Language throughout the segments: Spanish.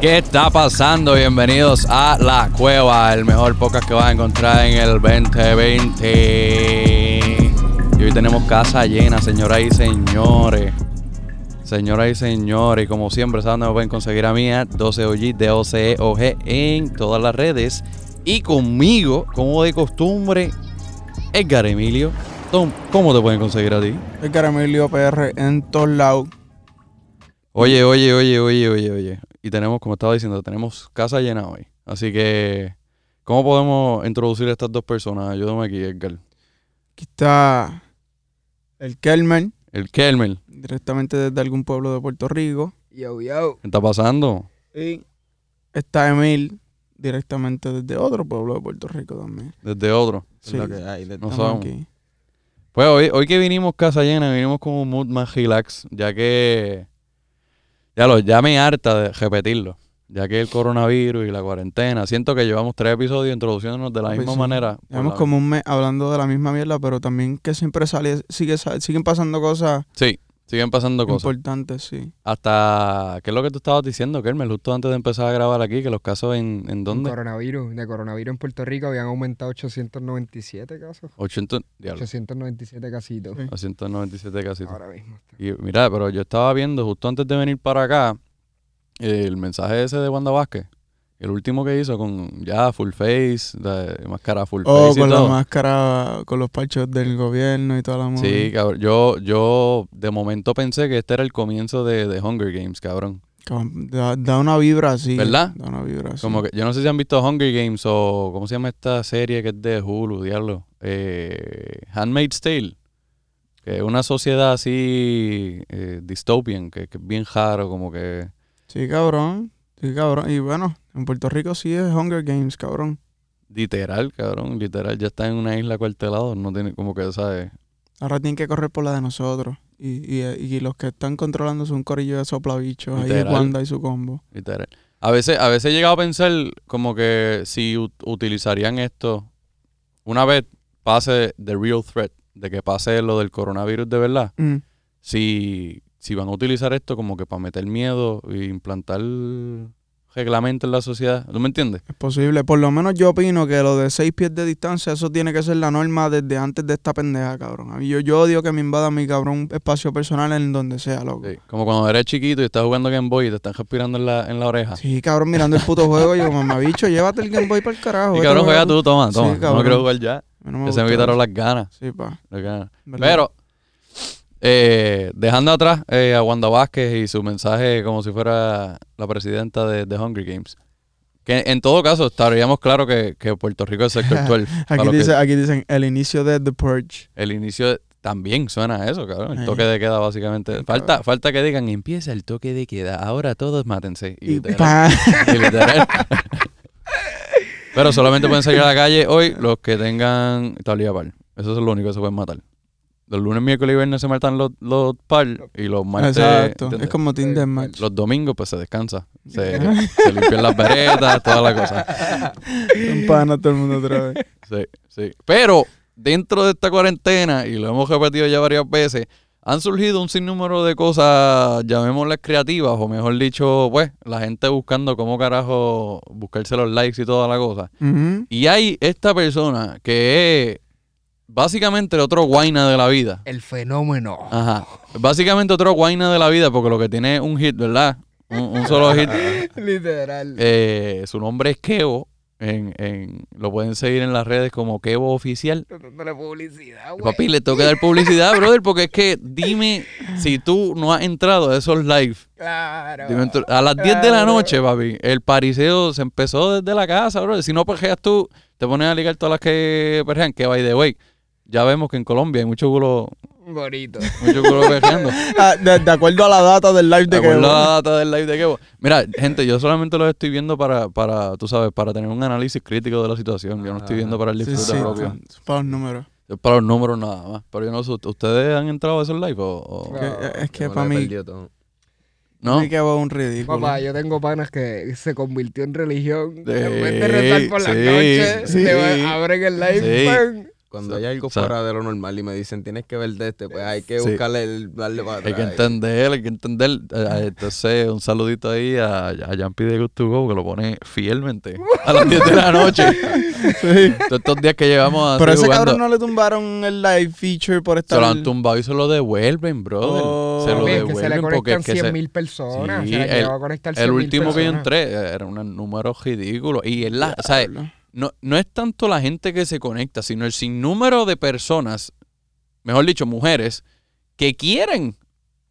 ¿Qué está pasando? Bienvenidos a La Cueva, el mejor podcast que vas a encontrar en el 2020. Y hoy tenemos casa llena, señoras y señores. Señoras y señores, y como siempre, saben dónde me pueden conseguir a mí, 12OG, D-O-C-E-O-G, en todas las redes. Y conmigo, como de costumbre, Edgar Emilio. Tom, ¿cómo te pueden conseguir a ti? El Emilio PR en todos lados. Oye, oye, oye, oye, oye, oye. Y tenemos, como estaba diciendo, tenemos casa llena hoy. Así que, ¿cómo podemos introducir a estas dos personas? Ayúdame aquí, Edgar. Aquí está el Kelmer, El Kelmer. directamente desde algún pueblo de Puerto Rico. Yo, yo. ¿Qué está pasando? Y está Emil, directamente desde otro pueblo de Puerto Rico también. Desde otro. Es Sí, lo que hay. No sabemos. aquí. Pues hoy, hoy que vinimos casa llena, vinimos con un mood más relax, ya que ya lo, ya me harta de repetirlo, ya que el coronavirus y la cuarentena, siento que llevamos tres episodios introduciéndonos de la misma sí. manera. Llevamos como un mes hablando de la misma mierda, pero también que siempre sale, sigue, siguen pasando cosas Sí, siguen pasando cosas. importantes, sí. Hasta, ¿qué es lo que tú estabas diciendo, Kermel? Justo antes de empezar a grabar aquí, que los casos en, en Un dónde? Coronavirus. De coronavirus en Puerto Rico habían aumentado 897 casos. 80, diablo, 897 casitos. Sí. 897 casi. Ahora mismo. está. Y mira, pero yo estaba viendo justo antes de venir para acá el mensaje ese de Wanda Vázquez. El último que hizo con ya full face, de máscara full O face y Oh, con la todo. máscara, con los parchos del gobierno y toda la Sí, movida. cabrón. Yo, yo de momento pensé que este era el comienzo de, de Hunger Games, cabrón. Cabrón, Da, da una vibra así. ¿Verdad? Da una vibra así. Como que yo no sé si han visto Hunger Games o ¿cómo se llama esta serie que es de Hulu, diablo? Eh, Handmaid's Tale. Que es una sociedad así eh, dystopian, que, que es bien raro, como que Sí, cabrón. Sí, cabrón. Y bueno, en Puerto Rico sí es Hunger Games, cabrón. literal, cabrón, literal, ya está en una isla cuartelado, no tiene como que, ¿sabes? Ahora tienen que correr por la de nosotros. Y, y, y los que están controlando son un corillo de soplabichos. Ahí es. Wanda y su combo. Literal. A veces, a veces he llegado a pensar como que si ut- utilizarían esto una vez pase the real threat, de que pase lo del coronavirus de verdad, Mm. si, si van a utilizar esto como que para meter miedo e implantar reglamento en la sociedad, ¿tú me entiendes? Es posible. Por lo menos yo opino que lo de seis pies de distancia, eso tiene que ser la norma desde antes de esta pendeja, cabrón. A mí yo, yo odio que me invada mi cabrón espacio personal en donde sea, loco. Sí, Como cuando eres chiquito y estás jugando Game Boy y te están respirando en la, en la oreja. Sí, cabrón, mirando el puto juego, yo, mamá bicho, llévate el Game Boy para el carajo. y cabrón, juega tú. tú, toma, Sí, toma. no quiero jugar ya. No me Que se me quitaron eso. las ganas. Sí, pa. las ganas. Pero, eh, dejando atrás eh, a Wanda Vázquez y su mensaje como si fuera la presidenta de, de Hunger Games. Que en todo caso estaríamos claro que, que Puerto Rico es sector 12. para Aquí, que- dice, aquí dicen el inicio de The Purge. el inicio de- también suena a eso, cabrón. El Ay. toque de queda, básicamente. Ay, Falta, falta que digan, empieza el toque de queda. Ahora todos mátense. Y, Y literal, pa. y literal. Pero solamente pueden salir a la calle hoy los que tengan tablilla par. Eso es lo único que se pueden matar. Los lunes, miércoles y viernes se matan los, los par y los martes... Exacto. Es como Tinder Match. Los domingos pues se descansa. Se, se limpian las veredas, toda la cosa. Son panas todo el mundo otra vez. Sí, sí. Pero dentro de esta cuarentena, y lo hemos repetido ya varias veces, han surgido un sinnúmero de cosas, llamémoslas creativas, o mejor dicho, pues, la gente buscando cómo carajo buscarse los likes y toda la cosa. Y hay esta persona que es básicamente otro guaina de la vida. El fenómeno. Ajá. Básicamente otro guaina de la vida, porque lo que tiene es un hit, ¿verdad? Un, un solo hit. Literal. Eh, su nombre es Kevo. En, en, lo pueden seguir en las redes como Kevo Oficial. Dándole publicidad, güey. Papi, le tengo que dar publicidad, brother, porque es que dime si tú no has entrado a esos live. Claro. Dime a las 10 de la noche, papi, el pariseo se empezó desde la casa, brother. Si no perjeas tú, te pones a ligar todas las que perjean, que by the way, ya vemos que en Colombia hay mucho culo, Bonito. mucho culo. Ah, de, de acuerdo a la data del live De de que acuerdo a la data del live de Kevo. Mira, gente, yo solamente lo estoy viendo para, para, tú sabes, para tener un análisis crítico de la situación. Yo no estoy viendo para el Sí, disfrute sí, propio. son- son para los números. Es para los números nada más. Pero yo no sé, ¿ustedes han entrado a esos live o...? o- Que- es que yo me pa' lo he mí-. ¿No? Me quedó un ridículo. Papá, yo tengo panas que se convirtió en religión. Sí, en vez de rezar por las sí, noches, sí. va- abren el live. Sí. Cuando So- hay algo o sea- fuera de lo normal y me dicen tienes que ver de este, pues hay que Sí. buscarle el darle para Hay que entender, hay que entender. Eh, Entonces, un saludito ahí a, a Jampi de Good to Go, que lo pone fielmente a las 10 de la noche. Sí. Todos estos días que llevamos así Pero ese jugando, cabrón no le tumbaron el live feature por se estar. lo han tumbado y se lo devuelven, brother. Oh. se lo Papi, es que se le devuelven porque conectan es que se- 100.000 personas. Sí, se el- llegó a conectar el 100.000 último que yo entré eh, era un número ridículo. Y es la, o sea, no, no es tanto la gente que se conecta, sino el sinnúmero de personas, mejor dicho, mujeres, que quieren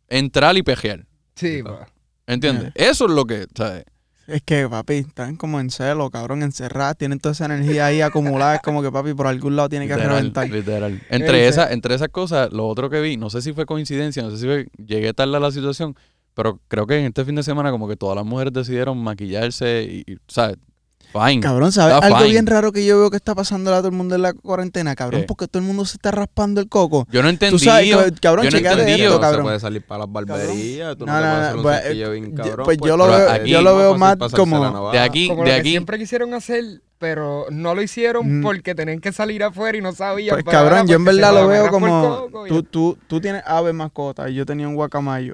entrar y pejear. Sí, pa. ¿Entiendes? Eso es lo que, ¿sabes? Es que, papi, están como en celo, cabrón, encerradas, tienen toda esa energía ahí acumulada. Es como que, papi, por algún lado tiene que Literal, reventar. literal. Entre, esas, entre esas cosas, lo otro que vi, no sé si fue coincidencia, no sé si fue, llegué tarde a la situación, pero creo que en este fin de semana como que todas las mujeres decidieron maquillarse y, y, ¿sabes? Fine. Cabrón, ¿sabes? Está Algo fine. bien raro que yo veo que está pasando a todo el mundo en la cuarentena, cabrón, ¿Qué? porque todo el mundo se está raspando el coco. Yo no entendí. Tú sabes, que- cabrón, yo no entendí, esto, no cabrón. se puede salir para las barberías, tú no, No, pues, bien cabrón. pues yo lo veo- aquí yo lo más veo más como-. De aquí, Como de lo que aquí. siempre quisieron hacer, pero no lo hicieron Mm. porque tenían que salir afuera y no sabían. Pues cabrón, yo en verdad lo veo como tú, tú, tú tienes ave mascota y yo tenía un guacamayo.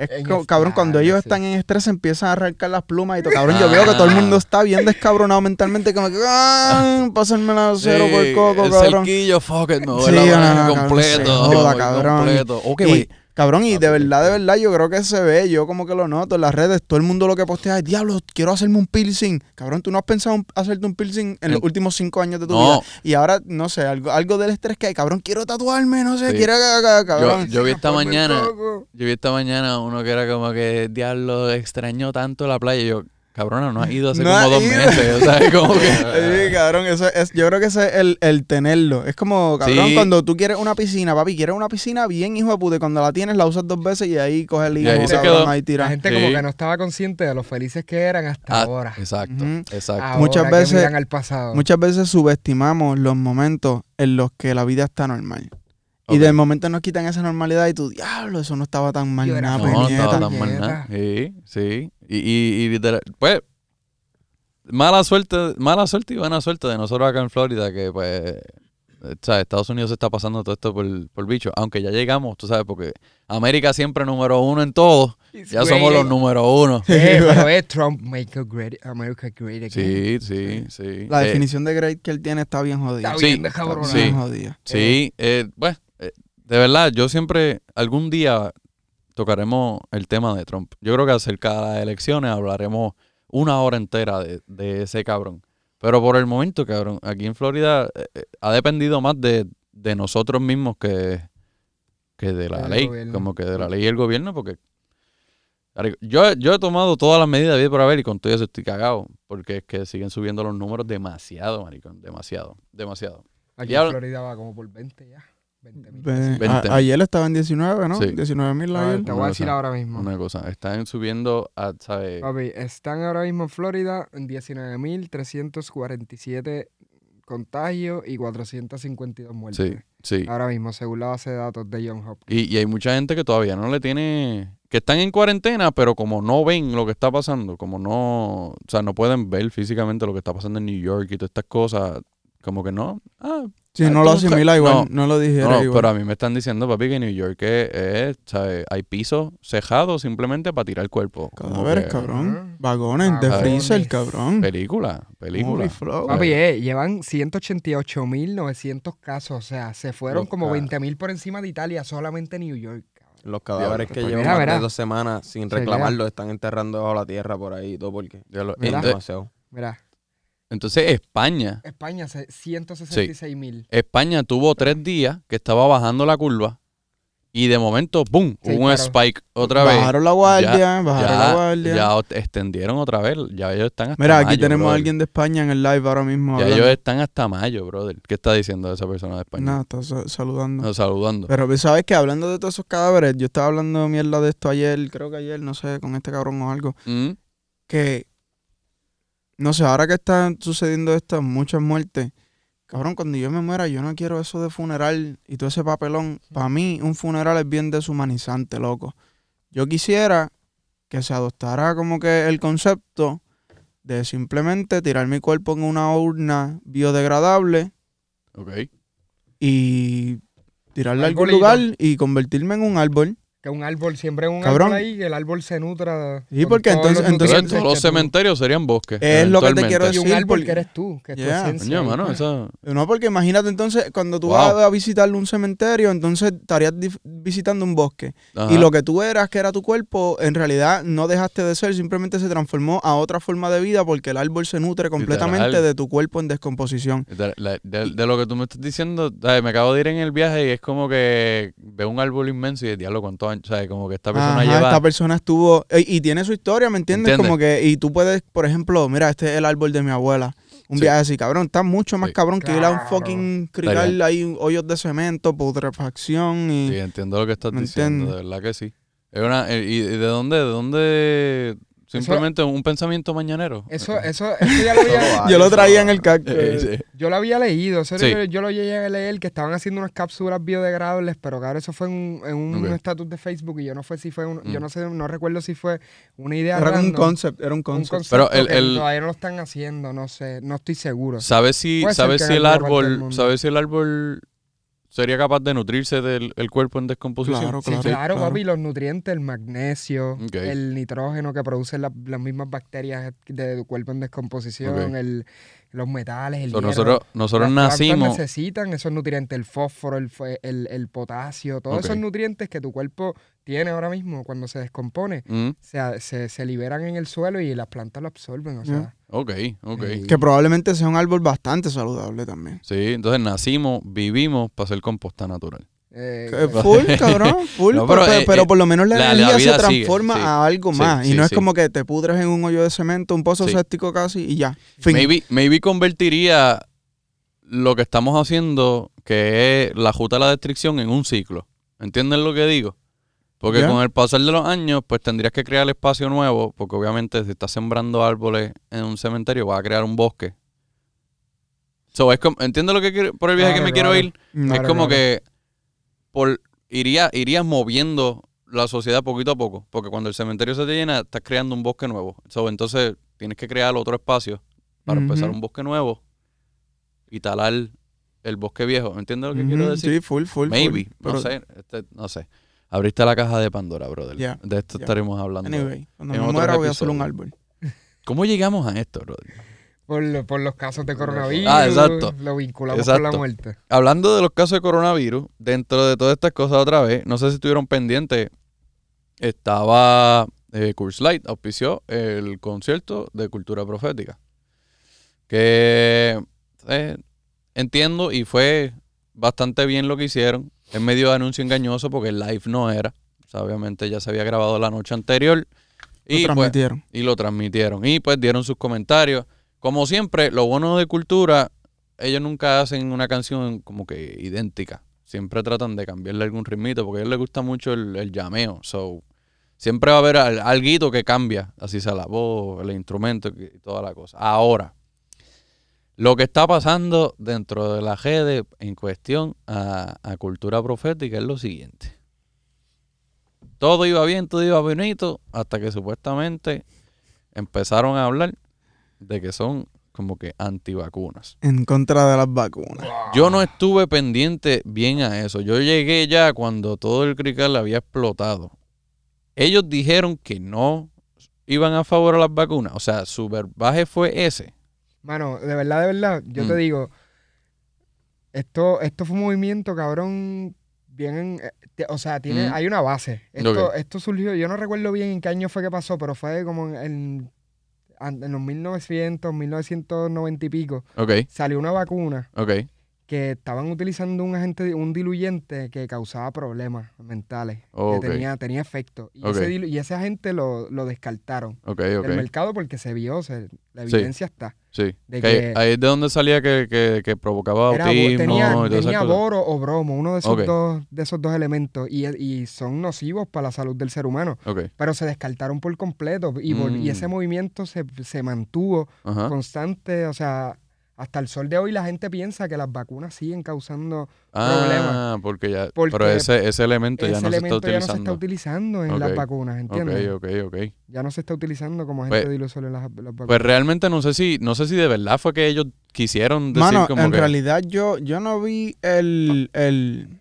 Es En cabrón, cuando ellos sí. están en estrés empiezan a arrancar las plumas y todo. Cabrón, yo veo que todo el mundo está bien descabronado mentalmente, como que ¡ah! Pásenme la cero por coco, el cabrón. cerquillo, fuck it, me voy Sí, la no, completo. se me joda, voy cabrón. completo. Ok, Y, güey. Cabrón, y de verdad, de verdad, yo creo que se ve, yo como que lo noto en las redes, todo el mundo lo que postea es, diablo, quiero hacerme un piercing. Cabrón, tú no has pensado en hacerte un piercing en los últimos cinco años de tu No. vida. Y ahora, no sé, algo, algo del estrés que hay, cabrón, quiero tatuarme, no sé, Sí. quiero, ca- ca- cabrón. Yo vi esta mañana, yo vi esta mañana uno que era como que, diablo, extraño tanto la playa. Y yo, cabrona, no has ido hace No como dos ido. meses. O sea, como que... Sí, cabrón, eso es, yo creo que ese es el, el tenerlo. Es como, cabrón, Sí. cuando tú quieres una piscina, papi, quieres una piscina bien, hijo de puta, y cuando la tienes la usas dos veces y ahí coges el Y hijo, ahí se cabrón, quedó. ahí La tira. gente Sí. como que no estaba consciente de lo felices que eran hasta Ah, ahora. Exacto, Ujú. exacto. Ahora Muchas que veces- miran al pasado. Muchas veces subestimamos los momentos en los que la vida está normal. Y del momento nos quitan esa normalidad y tú, diablo, eso no estaba tan mal nada. No, puñeta". estaba tan mal nada. Sí, sí. Y, y, y literal- pues, mala suerte, mala suerte y buena suerte de nosotros acá en Florida, que pues, eh, ¿sabes? Estados Unidos se está pasando todo esto por, por bicho. Aunque ya llegamos, tú sabes, porque América siempre número uno en todo. Ya somos los número uno. Eh, pero es Trump, make a great, America great again. Sí, sí, sí. La Eh, definición de great que él tiene está bien jodida. Está Sí, bien, Está cabrón. bien Sí. jodida. Sí, eh, bueno, eh, de verdad, yo siempre, algún día tocaremos el tema de Trump. Yo creo que acerca de las elecciones hablaremos una hora entera de, de ese cabrón. Pero por el momento, cabrón, aquí en Florida eh, eh, ha dependido más de, de nosotros mismos que, que de la ley. gobierno. Como que de la ley y el gobierno, porque yo, yo he tomado todas las medidas bien por haber y con todo eso estoy cagado. Porque es que siguen subiendo los números demasiado, maricón. Demasiado, demasiado. Aquí Y en Florida va como por 20 ya. 20 mil. Ve- Veinte a- mil. ayer estaba en 19, ¿no? Sí. 19 mil ayer. te voy a decir cosa. ahora mismo. Una cosa, están subiendo a, ¿sabes? Papi, están ahora mismo en Florida en 19.347 contagios y 452 muertes. Sí, sí. Ahora mismo, según la base de datos de John Hopkins. Y, y hay mucha gente que todavía no le tiene, que están en cuarentena, pero como no ven lo que está pasando, como no, o sea, no pueden ver físicamente lo que está pasando en New York y todas estas cosas, como que no. Ah, Si Ah, no lo asimila igual, no, no, lo dijera no, igual. pero a mí me están diciendo, papi, que New York es, es, ¿sabes? Hay pisos cejados simplemente para tirar el cuerpo. Cadáveres, que- cabrón. Vagones de freezer, cabrón. Película, película. Flow. Papi, eh, llevan 188.900 casos. O sea, se fueron Los como ca- 20.000 por encima de Italia, solamente New York. cabrón. Los cadáveres que llevan mira, más de dos semanas sin Se reclamarlos están enterrando bajo la tierra por ahí y todo porque Ya lo- Mira. demasiado. Mira, entonces España, España, se- 166.000. España tuvo tres días que estaba bajando la curva y de momento, ¡pum! Sí, hubo un claro. spike otra vez. Bajaron la guardia, bajaron la guardia. ya extendieron otra vez. Ya ellos están hasta Mira, aquí mayo, tenemos a alguien de España en el live ahora mismo. Ya hablando. ellos están hasta mayo, brother. ¿Qué está diciendo esa persona de España? Nada, está sa- saludando. No, saludando. Pero pues, sabes que hablando de todos esos cadáveres, yo estaba hablando mierda de esto ayer, creo que ayer, no sé, con este cabrón o algo, Mm, que no sé, ahora que están sucediendo estas muchas muertes, cabrón, cuando yo me muera, yo no quiero eso de funeral y todo ese papelón. Para mí, un funeral es bien deshumanizante, loco. Yo quisiera que se adoptara como que el concepto de simplemente tirar mi cuerpo en una urna biodegradable ok. y tirarla a algún lugar y convertirme en un árbol. Que un árbol, siempre un Cabrón. árbol ahí, que el árbol se nutra. Sí, con porque entonces- los entonces- Entonces, nutrientes todos los que tú- cementerios serían bosques. Es lo que te quiero Y decir. un árbol porque- que eres tú, que es tu esencia. Mano, No, porque imagínate entonces, cuando tú Wow. vas a visitar un cementerio, entonces estarías visitando un bosque. ajá. Y lo que tú eras, que era tu cuerpo, en realidad no dejaste de ser, simplemente se transformó a otra forma de vida porque el árbol se nutre completamente Literal. de tu cuerpo en descomposición. De, la- de- de lo que tú me estás diciendo, ay, me acabo de ir en el viaje y es como que veo un árbol inmenso y diablo, ¿cuántos años? O sea, como que esta persona Ajá, lleva... esta persona estuvo y tiene su historia, ¿me entiendes? ¿Entiendes? Como que y tú puedes, por ejemplo, mira, este es el árbol de mi abuela. Un Sí. viaje así, cabrón, está mucho más Sí. cabrón que ir a un fucking crical ahí hoyos de cemento, putrefacción y Sí, entiendo lo que estás ¿Me diciendo, entiendes? de verdad que sí. Es una, eh, ¿Y de dónde? ¿De dónde? Simplemente un pensamiento mañanero. Eso, eso, eso ya lo había, yo lo traía en el cactus. Eh, sí. yo lo había leído. eso Sí. yo, yo lo llegué a leer que estaban haciendo unas cápsulas biodegradables, pero claro, eso fue en un- en un estatus de Facebook y yo no fue si fue un- yo Mm. no sé, no recuerdo si fue una idea Era un concept, era un un concept. Pero el- que el- todavía no lo están haciendo, no sé, no estoy seguro. ¿Sabes si, sabes si el árbol, sabes si el árbol sería capaz de nutrirse del el cuerpo en descomposición? Claro, Sí, claro. claro, papi, los nutrientes, el magnesio, el nitrógeno que producen la- las mismas bacterias de tu cuerpo en descomposición, el, los metales, el So, hierro. nosotros nosotros Las plantas nacimos... necesitan esos nutrientes, el fósforo, el, fue- el, el potasio, todos Ok. esos nutrientes que tu cuerpo tiene ahora mismo cuando se descompone, Mm, se, se, se liberan en el suelo y las plantas lo absorben. O sea, ok, ok. Sí. Que probablemente sea un árbol bastante saludable también. Sí, entonces nacimos, vivimos para hacer composta natural. Eh, Full, cabrón, full. No, pero, eh, pero eh, por lo menos la, energía se sigue, transforma sí. a algo Sí, más. y sí, no es como que te pudres en un hoyo de cemento, un pozo séptico casi y ya. Fin. Maybe, maybe convertiría lo que estamos haciendo, que es la justa de la destrucción, en un ciclo. ¿Entienden lo que digo? Porque con el pasar de los años, pues tendrías que crear espacio nuevo, porque obviamente si estás sembrando árboles en un cementerio, vas a crear un bosque. So, es como, ¿Entiendes lo que quiero- por el viaje Claro, que me quiero ir? Es como que por iría, irías moviendo la sociedad poquito a poco, porque cuando el cementerio se te llena, estás creando un bosque nuevo. So, entonces tienes que crear otro espacio para empezar un bosque nuevo y talar el bosque viejo. ¿Entiendes lo que quiero decir? Sí, full, full. Maybe, full. no Pero, sé, este, no sé. Abriste la caja de Pandora, brother. De esto estaremos hablando. Anyway, cuando me muera voy a hacer un árbol. ¿Cómo llegamos a esto, brother? Por, lo- por los casos de coronavirus, Ah, exacto. lo vinculamos con Exacto. la muerte. Hablando de los casos de coronavirus, dentro de todas estas cosas otra vez, no sé si estuvieron pendientes, estaba eh, Curse Light, auspició el concierto de cultura profética. Que eh, entiendo y fue bastante bien lo que hicieron. Es medio de anuncio engañoso porque el live no era. O sea, obviamente ya se había grabado la noche anterior. Lo Y pues, transmitieron. y lo transmitieron. Y pues dieron sus comentarios. Como siempre, lo bueno de cultura, ellos nunca hacen una canción como que idéntica. Siempre tratan de cambiarle algún ritmito porque a ellos les gusta mucho el, llameo. So, siempre va a haber al- alguito que cambia. Así sea la voz, el instrumento y toda la cosa. Ahora, lo que está pasando dentro de la redes en cuestión a, a cultura profética es lo siguiente. Todo iba bien, todo iba bonito, hasta que supuestamente empezaron a hablar de que son como que antivacunas. En contra de las vacunas. Yo no estuve pendiente bien a eso. Yo llegué ya cuando todo el crical había explotado. Ellos dijeron que no iban a favor a las vacunas. O sea, su verbaje fue ese. Mano, de verdad, de verdad, yo te Mm. digo, esto, esto fue un movimiento, cabrón, bien, eh, te- o sea, tiene, Mm. hay una base. Esto, esto surgió, yo no recuerdo bien en qué año fue que pasó, pero fue como en, en, en los 1900, 1990 y pico, salió una vacuna que estaban utilizando un agente, un diluyente que causaba problemas mentales, que tenía, tenía efecto. Y, ese, y ese agente lo, lo descartaron del mercado porque se vio, se- la Sí. evidencia está. Sí. de Que ahí- que- ahí es de donde salía que, que, que provocaba Era autismo tenía y tenía boro o bromo, uno de esos, dos, de esos dos elementos, y, y son nocivos para la salud del ser humano. Pero se descartaron por completo y, y ese Mm. movimiento se, se mantuvo Ajá. constante, o sea, hasta el sol de hoy la gente piensa que las vacunas siguen causando Ah, porque ya. Porque pero ese, ese elemento ya ese no elemento se ya está no se está utilizando. en las vacunas, ¿entiendes? ok, ok, ok. Ya no se está utilizando como agente Pues- dilusor en las, las vacunas. Pues realmente no sé si, no sé si de verdad fue que ellos quisieron decir Mano, como en que. realidad yo, yo no vi el, el,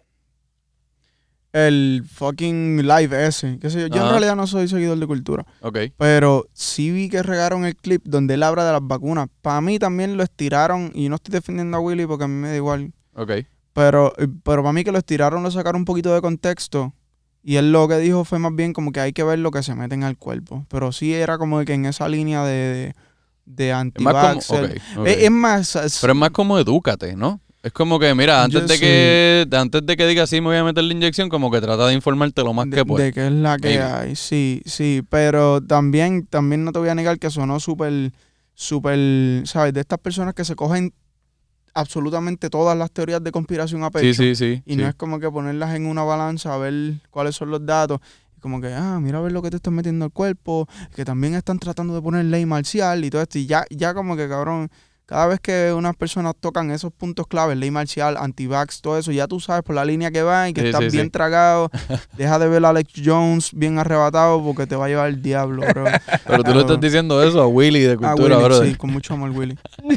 el fucking live ese. qué sé yo. Yo en realidad no soy seguidor de cultura. Ok. Pero sí vi que regaron el clip donde él habla de las vacunas. Para mí también lo estiraron, y no estoy defendiendo a Willy porque a mí me da igual. Ok. Pero, eh, pero para mí que lo estiraron, lo sacaron un poquito de contexto. Y él lo que dijo fue más bien como que hay que ver lo que se meten al cuerpo. Pero sí era como que en esa línea de, de, de Es más como. es más... es- Pero es más como edúcate, ¿no? Es como que, mira, antes Yo de sí. que antes de que diga sí me voy a meter la inyección, como que trata de informarte lo más de, que puedas. de que es la que Maybe. hay, sí, sí, pero también, también no te voy a negar que sonó súper, súper, ¿sabes? De estas personas que se cogen absolutamente todas las teorías de conspiración a pecho. Sí, sí, sí. Y sí. no es como que ponerlas en una balanza a ver cuáles son los datos. Y como que, ah, mira a ver lo que te estás metiendo al cuerpo, que también están tratando de poner ley marcial y todo esto. Y ya, ya como que, cabrón, cada vez que unas personas tocan esos puntos claves, ley marcial, anti-vax, todo eso, ya tú sabes por la línea que va y que Sí, estás sí, bien sí. tragado. Deja de ver a Alex Jones bien arrebatado porque te va a llevar el diablo, bro. Pero tú le estás diciendo eso a Willy de cultura, Willy, brother. sí, con mucho amor, Willy.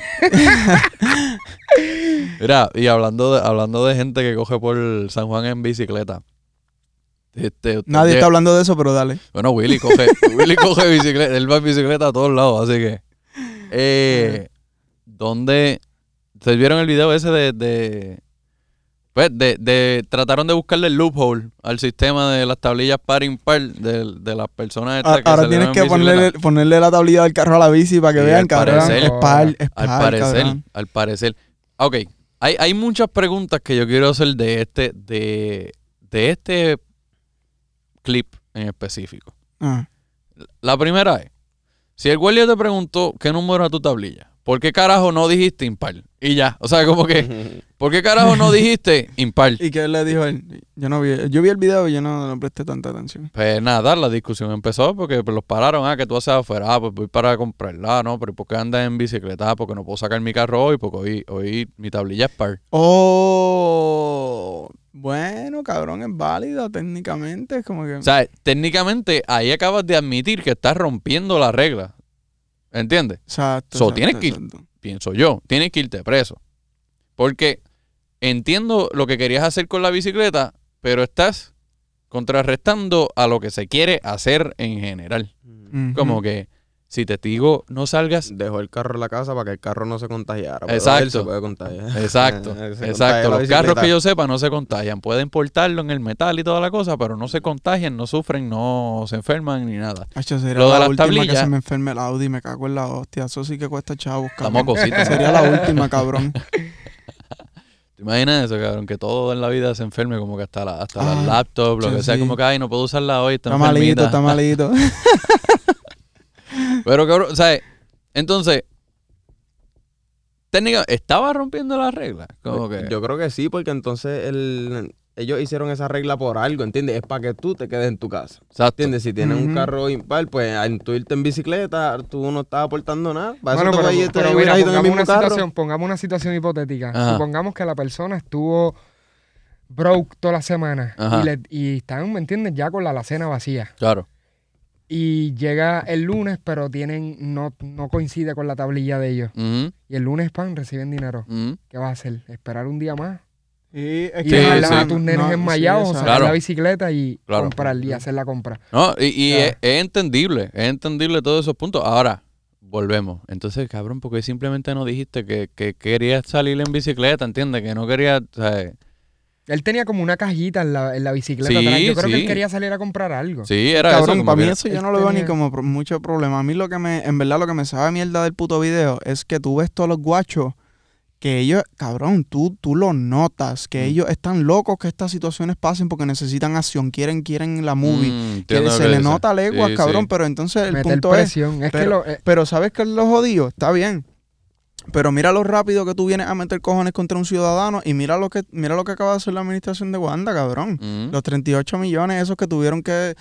Mira, y hablando de, hablando de gente que coge por San Juan en bicicleta. Este, Nadie llega- está hablando de eso, pero dale. Bueno, Willy coge, Willy coge bicicleta, él va en bicicleta a todos lados, así que. Eh, ¿Dónde? ¿Ustedes vieron el video ese de, de pues de, de trataron de buscarle el loophole al sistema de las tablillas par impar de, de las personas estas A- que Ahora se tienes que ponerle, ponerle la tablilla del carro a la bici para que Sí, vean, cabrón. parecer. Es par, es Al par, parecer, cabrón. al parecer. Ok, hay, hay muchas preguntas que yo quiero hacer de este, de, de este clip en específico. Ah. La primera es, si el guardia te preguntó qué número era tu tablilla, ¿por qué carajo no dijiste impar? Y ya, o sea, como que, ¿por qué carajo no dijiste impar? ¿Y qué le dijo él? Yo no vi, yo vi el video y yo no, no presté tanta atención. Pues nada, la discusión empezó porque pues, los pararon, ah, que tú haces afuera, ah, pues voy para comprarla, no, pero ¿por qué andas en bicicleta? Ah, porque no puedo sacar mi carro hoy, porque hoy, hoy mi tablilla es par. Oh, bueno, cabrón, es válida técnicamente. Es como que. O sea, técnicamente ahí acabas de admitir que estás rompiendo la regla. ¿Entiendes? exacto. so, exacto, tienes que ir. exacto. Pienso yo. Tienes que irte preso. Porque entiendo lo que querías hacer con la bicicleta, pero estás contrarrestando a lo que se quiere hacer en general. Ujú. Como que si te digo no salgas. Dejó el carro en la casa para que el carro no se contagiara. Exacto. él se puede contagiar. Exacto, Se exacto. Los carros que yo sepa no se contagian. Pueden portarlo en el metal y toda la cosa, pero no se contagian, no sufren, no se enferman ni nada. Hacho, sería Lo de la las última que tablillas- se me enferme el Audi, me cago en la hostia. Eso sí que cuesta chavos, Estamos cabrón. cositas. Sería la última, cabrón. ¿Te imaginas eso, cabrón? Que todo en la vida se enferme, como que hasta, la, hasta Ah, las laptops, lo sí, que sea, sí. como que, ay, no puedo usarla hoy, está, Está malito, está malito. Pero, cabrón, ¿sabes? Entonces, técnica, estaba rompiendo las reglas. Como que, Pues, Yo creo que sí, porque entonces el, ellos hicieron esa regla por algo, ¿entiendes? Es para que tú te quedes en tu casa. exacto. ¿Entiendes? Si tienes un carro impar, pues al tú irte en bicicleta, tú no estás aportando nada. Para Bueno, pero, te vas a pero te mira, pongamos una, carro. situación, pongamos una situación hipotética. Ajá. Supongamos que la persona estuvo broke toda la semana Ajá. y, le- y están, ¿me entiendes? Ya con la alacena vacía. Claro. Y llega el lunes, pero tienen no, no coincide con la tablilla de ellos. Y el lunes, pan, reciben dinero. ¿Qué vas a hacer? ¿Esperar un día más? Es Y Sí, dejar sí. a tus nenes no, enmayados, sí, o Claro. la bicicleta y Claro. comprar y hacer la compra. No, y, y es, es entendible, es entendible todos esos puntos. Ahora, volvemos. Entonces, cabrón, porque simplemente no dijiste que, que querías salir en bicicleta, ¿entiendes? Que no querías, o sea, Él tenía como una cajita en la, en la bicicleta. Sí, atrás. Yo creo que él quería salir a comprar algo. sí, era eso. Cabrón, como para mí que- eso yo no lo veo ni como mucho problema. A mí lo que me, en verdad lo que me sabe mierda del puto video es que tú ves todos los guachos que ellos, cabrón, tú, tú lo notas, que Mm. ellos están locos que estas situaciones pasen porque necesitan acción, quieren, quieren la movie. Mm, que se que le nota leguas, Sí, cabrón, sí. pero entonces el Meter punto es, presión. Es que pero- lo, eh, pero ¿sabes qué es lo jodido? Está bien. Pero mira lo rápido que tú vienes a meter cojones contra un ciudadano y mira lo que mira lo que acaba de hacer la administración de Wanda, cabrón. Mm. Los 38 millones esos que tuvieron que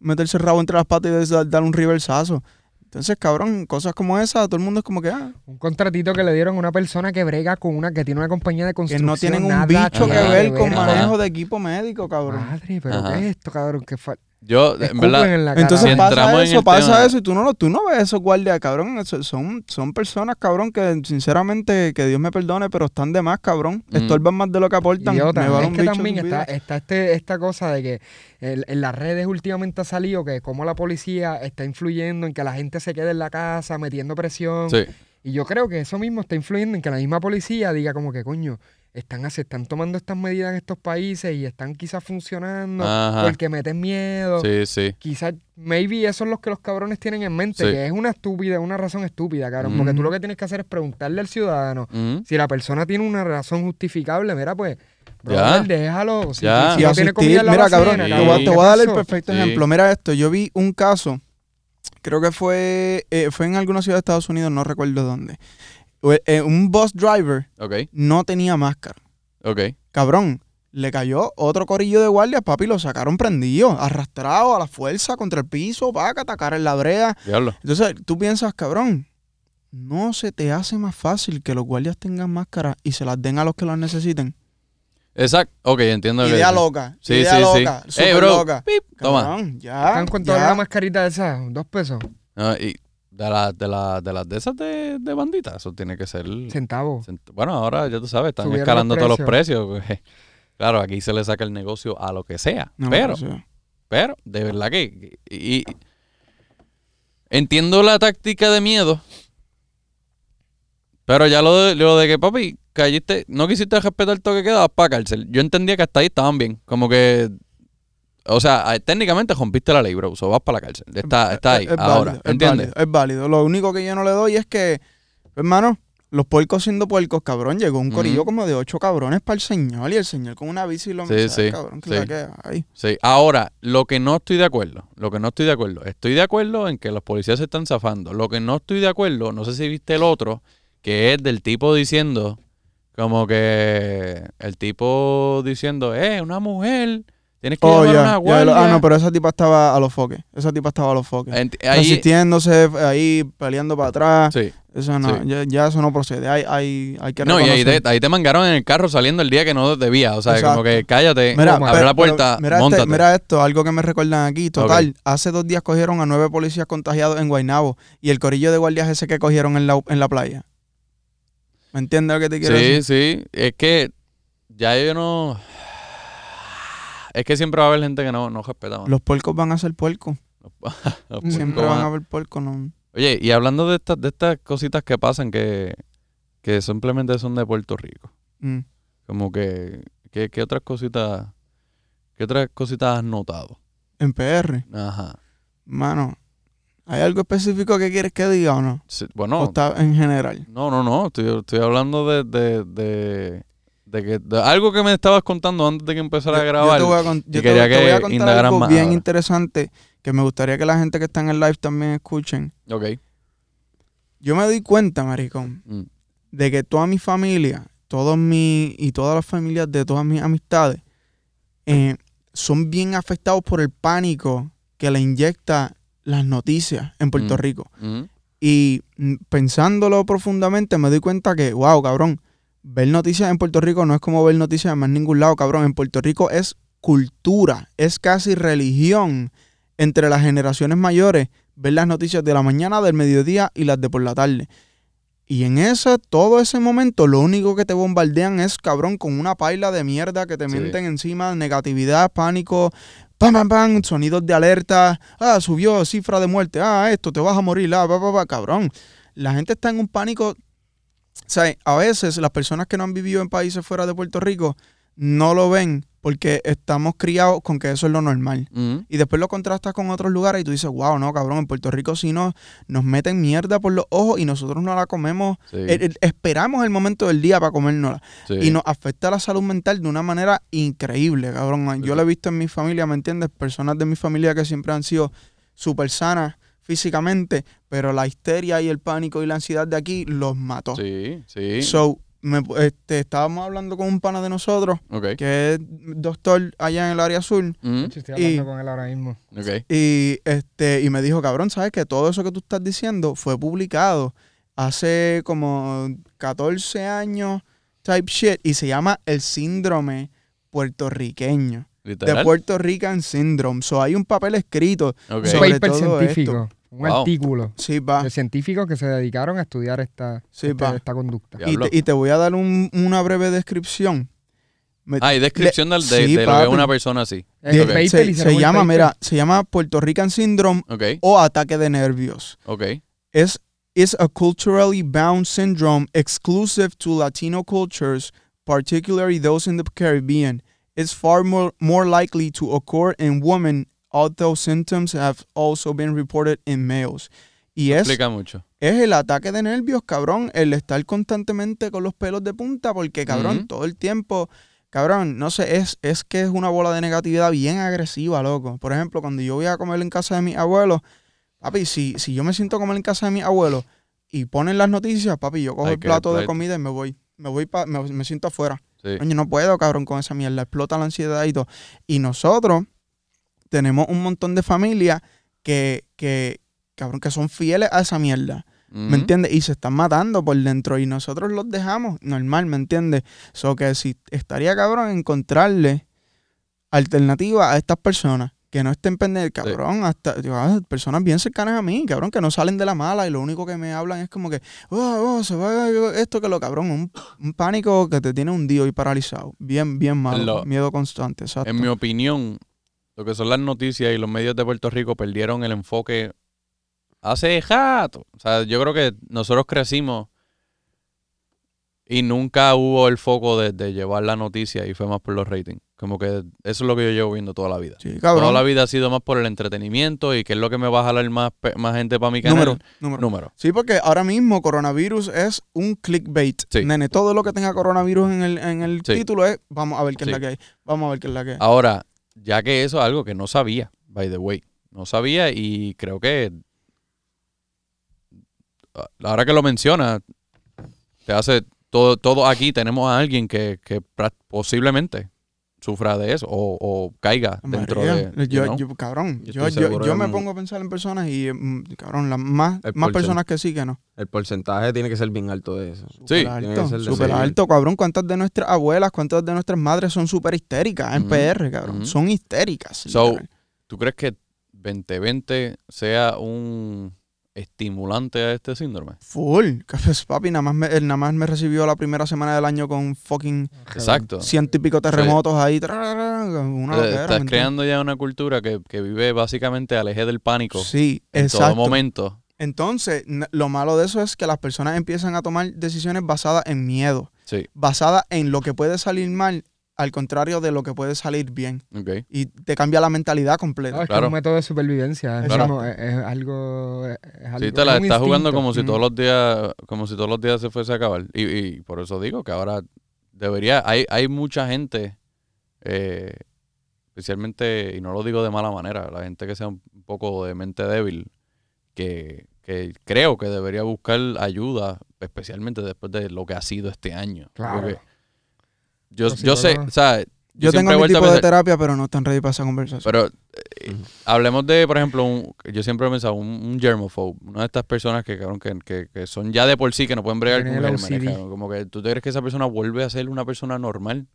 meterse el rabo entre las patas y dar un reversazo. Entonces, cabrón, cosas como esas, todo el mundo es como que, ah, Un contratito que le dieron a una persona que brega con una, que tiene una compañía de que construcción. no tienen un nada bicho que ver con manejo de equipo médico, cabrón. Madre, pero Ajá. ¿qué es esto, cabrón? Que fa- Yo, en verdad, en la cara. Entonces Si pasa entramos en eso, el pasa tema- eso y tú no, lo- tú no ves esos guardias, cabrón. Eso- son, son personas, cabrón, que sinceramente, que Dios me perdone, pero están de más, cabrón. Mm. Estorban más de lo que aportan. Idiota, Me vale es un que bicho también está, está este, esta cosa de que el- en las redes últimamente ha salido que como la policía está influyendo en que la gente se quede en la casa, metiendo presión. sí. Y yo creo que eso mismo está influyendo en que la misma policía diga como que, coño, están, se están tomando estas medidas en estos países y están quizás funcionando Ajá. porque meten miedo. Sí, sí. Quizás, maybe eso es lo que los cabrones tienen en mente, Sí. que es una estúpida, una razón estúpida, cabrón. Porque tú lo que tienes que hacer es preguntarle al ciudadano si la persona tiene una razón justificable, mira, pues, Ya. brother, déjalo. Si, Ya. si no tiene comida en la mira, cabrón, Sí. te voy, a- te ¿qué voy a dar el perfecto Sí. ejemplo. Mira esto, yo vi un caso, creo que fue, eh, fue en alguna ciudad de Estados Unidos, no recuerdo dónde. Eh, eh, un bus driver no tenía máscara. ok. Cabrón, le cayó otro corillo de guardias, papi, lo sacaron prendido, arrastrado a la fuerza contra el piso, para atacar en la brea. Diablo. Entonces, tú piensas, cabrón, no se te hace más fácil que los guardias tengan máscara y se las den a los que las necesiten. Exacto. Ok, entiendo. que Idea dices. loca, Sí, idea sí, loca, sí. súper Eh, bro. loca. Pip, toma. Cabrón, ya, Están toda ya. la mascarita esa, dos pesos, No, y de, la, de, la, de las de esas de, de banditas, eso tiene que ser... centavos. cent- Bueno, ahora ya tú sabes, están Subieron escalando los todos los precios. pues. Claro, aquí se le saca el negocio a lo que sea. No, pero, pero, de verdad que... Y, y- entiendo la táctica de miedo. Pero ya lo de, lo de que, papi, caíste, no quisiste respetar el toque que dabas para cárcel. Yo entendía que hasta ahí estaban bien. Como que... O sea, técnicamente rompiste la ley, bro. So vas para la cárcel. Está, está ahí, es- es ahora. válido, es ¿Entiendes? válido, Es válido. Lo único que yo no le doy es que, hermano, los puercos siendo puercos, cabrón, llegó un corillo como de ocho cabrones para el señor y el señor con una bici y lo Sí, sí, cabrón, que sí. la que hay. Sí, ahora, lo que no estoy de acuerdo, lo que no estoy de acuerdo, estoy de acuerdo en que los policías se están zafando. Lo que no estoy de acuerdo, no sé si viste el otro, que es del tipo diciendo, como que el tipo diciendo, eh, una mujer, tienes que Oh, llamar a ya, una ya guardia. ah, no, pero esa tipa estaba a los foques. Esa tipa estaba a los foques. Resistiéndose, ahí peleando para atrás. sí. Eso no, Sí. ya, ya eso no procede. Hay, hay, hay que No, y ahí te, ahí te mangaron en el carro saliendo el día que no debía. O sea, como que cállate, Mira, abre pero- la puerta, pero mira, este- mira esto, algo que me recuerdan aquí. Total, hace dos días cogieron a nueve policías contagiados en Guaynabo y el corillo de guardias ese que cogieron en la, en la playa. ¿Me entiendes lo que te quiero Sí, decir? sí. Es que ya yo no. Es que siempre va a haber gente que no, no respeta. mano. Los puercos van a ser puercos. Los Siempre puercos van van a haber puercos. No. Oye, y hablando de estas, de estas cositas que pasan que, que simplemente son de Puerto Rico. Mm. Como que, ¿qué, otras cositas, qué otras cositas has notado? En PR, Ajá. mano, ¿hay algo específico que quieres que diga o no? Sí, ¿O bueno, está en general? no, no, no. Estoy, estoy hablando de, de, de, de que de algo que me estabas contando antes de que empezara a Yo- yo grabar. te voy a con- yo te voy a contar algo más bien interesante que me gustaría que la gente que está en el live también escuchen. Ok. Yo me doy cuenta, maricón, Mm. de que toda mi familia, todos mis y todas las familias de todas mis amistades eh, son bien afectados por el pánico que le inyecta las noticias en Puerto Mm. Rico. Mm. Y pensándolo profundamente me doy cuenta que, wow, cabrón, ver noticias en Puerto Rico no es como ver noticias en más ningún lado, cabrón. En Puerto Rico es cultura, es casi religión entre las generaciones mayores ver las noticias de la mañana, del mediodía y las de por la tarde. Y en ese, todo ese momento, lo único que te bombardean es, cabrón, con una paila de mierda que te Sí. mienten encima, negatividad, pánico, pam, pam, pam, sonidos de alerta, ah, subió cifra de muerte, ah, esto, te vas a morir, ah, pa, pa, pa, cabrón. La gente está en un pánico. O sea, a veces las personas que no han vivido en países fuera de Puerto Rico no lo ven porque estamos criados con que eso es lo normal. Y después lo contrastas con otros lugares y tú dices, wow, no, cabrón, en Puerto Rico sí nos, nos meten mierda por los ojos y nosotros no la comemos. Sí, Eh, eh, esperamos el momento del día para comérnosla. sí. Y nos afecta la salud mental de una manera increíble, cabrón. Yo lo he visto en mi familia, ¿me entiendes? Personas de mi familia que siempre han sido súper sanas físicamente, pero la histeria y el pánico y la ansiedad de aquí los mató. Sí, sí. So, me- este, estábamos hablando con un pana de nosotros, que es doctor allá en el área sur, Mm, De estoy hablando Y- con él ahora mismo. y, este, y me dijo, cabrón, ¿sabes que todo eso que tú estás diciendo fue publicado hace como 14 años, type shit, y se llama el síndrome puertorriqueño. De Literal. Puerto Rican Syndrome. So, hay un papel escrito. Sobre paper todo científico. Un Wow. artículo Sí, de científicos que se dedicaron a estudiar esta, Sí, este- esta conducta. Y te, y te voy a dar un- una breve descripción. Me- Ah, hay descripción de, sí, de lo que es una persona así. De- paper, se, llama, paper. mira, se llama Puerto Rican Syndrome o ataque de nervios. ok. Es is a culturally bound syndrome exclusive to Latino cultures, particularly those in the Caribbean. It's far more, more likely to occur in women, although symptoms have also been reported in males. Y es, Explica mucho. es el ataque de nervios, cabrón, el estar constantemente con los pelos de punta, porque, cabrón, todo el tiempo, cabrón, no sé, es, es que es una bola de negatividad bien agresiva, loco. Por ejemplo, cuando yo voy a comer en casa de mis abuelos, papi, si, si yo me siento a comer en casa de mis abuelos y ponen las noticias, papi, yo cojo el plato de comida y me voy. Me voy pa- me, me siento afuera. Sí. No puedo, cabrón, con esa mierda. Explota la ansiedad y todo. Y nosotros tenemos un montón de familias que, que, cabrón, que son fieles a esa mierda. ¿Me entiendes? Y se están matando por dentro y nosotros los dejamos normal, ¿me entiendes? So que si estaría cabrón encontrarle alternativa a estas personas que no estén pendientes, cabrón, hasta digo, ah, personas bien cercanas a mí, cabrón, que no salen de la mala y lo único que me hablan es como que, oh, oh, se va esto que lo cabrón, un, un pánico que te tiene hundido y paralizado, bien, bien malo, Lo- miedo constante, exacto. En mi opinión, lo que son las noticias y los medios de Puerto Rico perdieron el enfoque hace jato. O sea, yo creo que nosotros crecimos y nunca hubo el foco de, de llevar la noticia y fue más por los ratings. Como que eso es lo que yo llevo viendo toda la vida. Sí, cabrón. Toda la vida ha sido más por el entretenimiento y que es lo que me va a jalar más, más gente para mi canal. número, número. Número. Sí, porque ahora mismo coronavirus es un clickbait. Sí. Nene, todo lo que tenga coronavirus en el, en el Sí. título es, vamos a ver qué es la que hay. Vamos a ver qué es la que hay. Ahora, ya que eso es algo que no sabía, by the way. No sabía y creo que ahora que lo mencionas, te hace todo, todo aquí tenemos a alguien que, que posiblemente sufra de eso o, o caiga dentro de. yo, you know. yo- cabrón, Yo yo, me pongo a pensar en personas y, mm, cabrón, las más, El más personas que sí que no. El porcentaje tiene que ser bien alto de eso. Sí. Súper Tiene alto, que ser de súper alto, cabrón. ¿Cuántas de nuestras abuelas, cuántas de nuestras madres son súper histéricas en PR, cabrón? Son histéricas. So, literal. ¿Tú crees que 2020 sea un estimulante a este síndrome? Full. Pues, papi, nada más, me, él nada más me recibió la primera semana del año con fucking Exacto. ciento y pico terremotos ahí. Una Eh, loquera, ¿me Estás creando ya una cultura que, que vive básicamente al eje del pánico Sí, en exacto. todo momento. Entonces, lo malo de eso es que las personas empiezan a tomar decisiones basadas en miedo, Sí, basadas en lo que puede salir mal, al contrario de lo que puede salir bien. Y te cambia la mentalidad No, completa. es que Claro. es un método de supervivencia. Es, Exacto. como- es- es algo. Es, algo Sí, te la es estás jugando como si todos los días, como si todos los días se fuese a acabar. Y, y por eso digo que ahora debería, hay, hay mucha gente, eh, especialmente, y no lo digo de mala manera, la gente que sea un poco de mente débil, que, que creo que debería buscar ayuda, especialmente después de lo que ha sido este año. Claro. Porque yo, yo sé, o sea, Yo tengo mi tipo de terapia, pero no están ready para esa conversación. pero eh, hablemos de, por ejemplo, un- yo siempre he pensado, un, un germophobe, una de estas personas que, cabrón, que, que, que son ya de por sí que no pueden bregar con el cabrón. Como que tú te crees que esa persona vuelve a ser una persona normal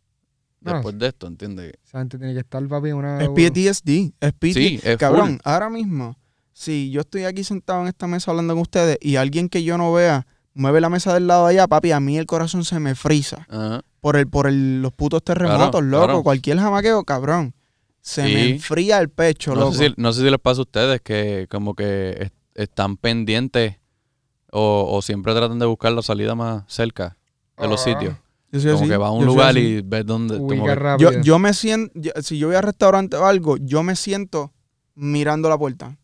No, después de esto, ¿entiendes? Esa gente tiene que estar, papi, una. es PTSD, es PTSD. Sí, es Cabrón, full. ahora mismo, si yo estoy aquí sentado en esta mesa hablando con ustedes y alguien que yo no vea mueve la mesa del lado de allá, papi, a mí el corazón se me frisa. Ajá. Por el, por el, los putos terremotos, Claro, loco. claro. Cualquier jamaqueo, cabrón. Se me enfría el pecho, No loco. sé, si, no sé si les pasa a ustedes que como que es- están pendientes o, o siempre tratan de buscar la salida más cerca de los Ah. sitios. Yo soy Como así, que va a un yo lugar y ves dónde... rápido. Yo, yo me siento, yo- si yo voy al restaurante o algo, yo me siento mirando la puerta.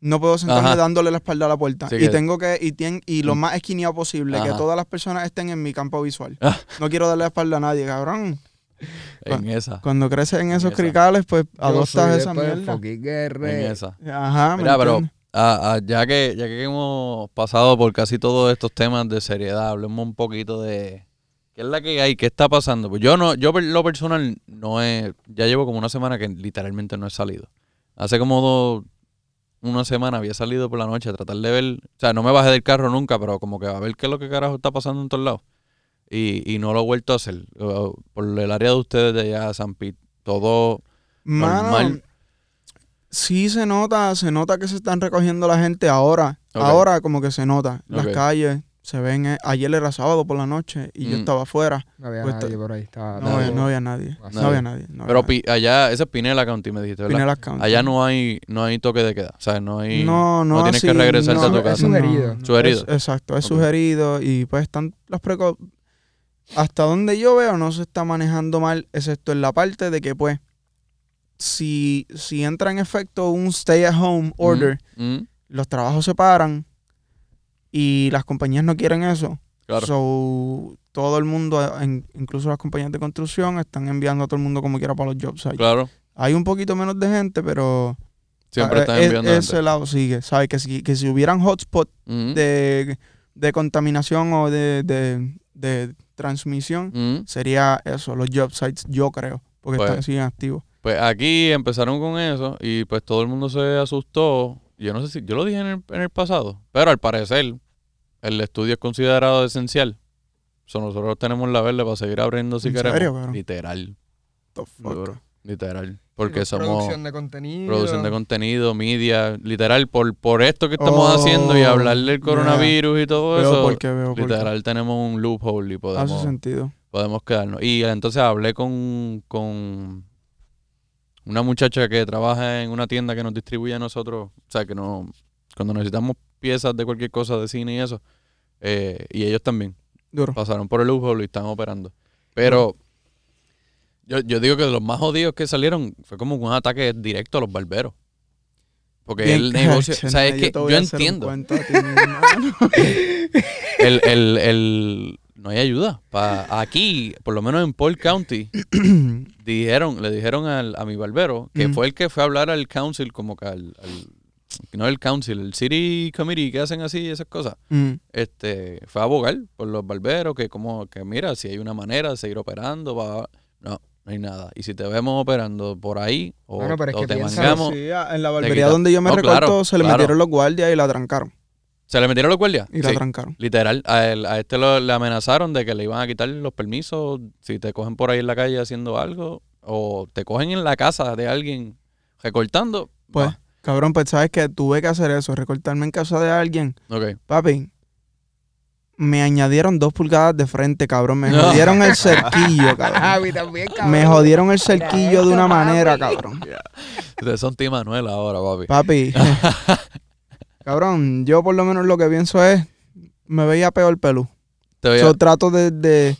No puedo sentarme Ajá. dándole la espalda a la puerta. Sí y que- tengo que, y, tien- y lo Mm. más esquineado posible, que todas las personas estén en mi campo visual. Ah. No quiero darle la espalda a nadie, cabrón. en esa. Cuando creces en esos esa. cricales, pues adoptas esa mierda. En esa. Ajá, ¿me Mira, pero ah, ah, ya, que, ya que hemos pasado por casi todos estos temas de seriedad, hablemos un poquito de, ¿Qué es la que hay? ¿Qué está pasando? Pues yo no, yo lo personal no he, ya llevo como una semana que literalmente no he salido. Hace como dos, una semana había salido por la noche a tratar de ver, o sea, no me bajé del carro nunca, pero como que a ver qué es lo que carajo está pasando en todos lados. Y, y no lo he vuelto a hacer. Por el área de ustedes de allá, San Pete, todo Mano, Normal. sí se nota, se nota que se están recogiendo la gente ahora. Ahora como que se nota. Las calles se ven. eh, Ayer era sábado por la noche y yo Mm. estaba afuera. No había Pues nadie por ahí. Estaba No, había, no había nadie. Nadie. No había nadie. no había Pero nadie. allá, ese es Pinela County, me dijiste, ¿verdad? Pinellas County. Allá no hay, no hay toque de queda. O sea, no hay. no, no, tienes que regresarte no, a tu es casa. sugerido. no, Sugerido. es- exacto, es Ok. sugerido y pues están las preco hasta donde yo veo no se está manejando mal, excepto en la parte de que pues si, si entra en efecto un stay at home order, Mm, los trabajos se paran y las compañías no quieren eso. claro. So, todo el mundo, en- incluso las compañías de construcción, están enviando a todo el mundo como quiera para los job sites. claro. Hay un poquito menos de gente, pero Siempre ah, están e- enviando ese gente. lado sigue. ¿Sabes? Que si, que si hubieran hotspots de, de contaminación o de, de- de transmisión, sería eso, los job sites, yo creo, porque Pues- están, siguen activos. Pues aquí empezaron con eso y pues todo el mundo se asustó. Yo no sé si, yo lo dije en el, en el pasado, pero al parecer el estudio es considerado esencial. So, nosotros tenemos la verde para seguir abriendo si ¿En queremos. serio? Literal, The fuck? Duro. literal. Porque somos Producción de contenido. producción de contenido, media, literal, por, por esto que estamos Oh, haciendo y hablar del coronavirus y todo Veo eso. veo. Literal, tenemos un loophole y Hace podemos, sentido. podemos quedarnos. Y entonces hablé con, con una muchacha que trabaja en una tienda que nos distribuye a nosotros, o sea, que no, cuando necesitamos piezas de cualquier cosa de cine y eso, eh, y ellos también Duro. pasaron por el loophole y están operando. Pero yo, yo digo que de los más jodidos que salieron fue como un ataque directo a los barberos. Porque Bien, el negocio, o sea, es que yo entiendo, el, el, el, no hay ayuda. Pa, aquí, por lo menos en Paul County, dijeron, le dijeron al, a mi barbero, que Mm. fue el que fue a hablar al council, como que al, al- no el council, el city committee que hacen así esas cosas. Mm. Este, fue a abogar por los barberos, que como, que mira, si hay una manera de seguir operando, va, no, no hay nada. Y si te vemos operando por ahí, o, Bueno, pero es o que te piensa- mangamos, Sí, a- en la barbería donde yo me No, recorto claro, se le claro. metieron los guardias y la trancaron. ¿se le metieron los guardias? Y la Sí. trancaron. Literal, a, él- a este lo- le amenazaron de que le iban a quitar los permisos si te cogen por ahí en la calle haciendo algo o te cogen en la casa de alguien recortando. Pues. Cabrón, pues sabes que tuve que hacer eso, recortarme en casa de alguien. Ok. Papi, me añadieron dos pulgadas de frente, cabrón. Me No. jodieron el cerquillo, Ah, cabrón. a mí también, cabrón. Me jodieron el cerquillo de una Papi. manera, cabrón. Ustedes son Tim Manuel ahora, papi. Papi. cabrón, yo por lo menos lo que pienso es, me veía peor pelú. Te veía- Yo trato de, de,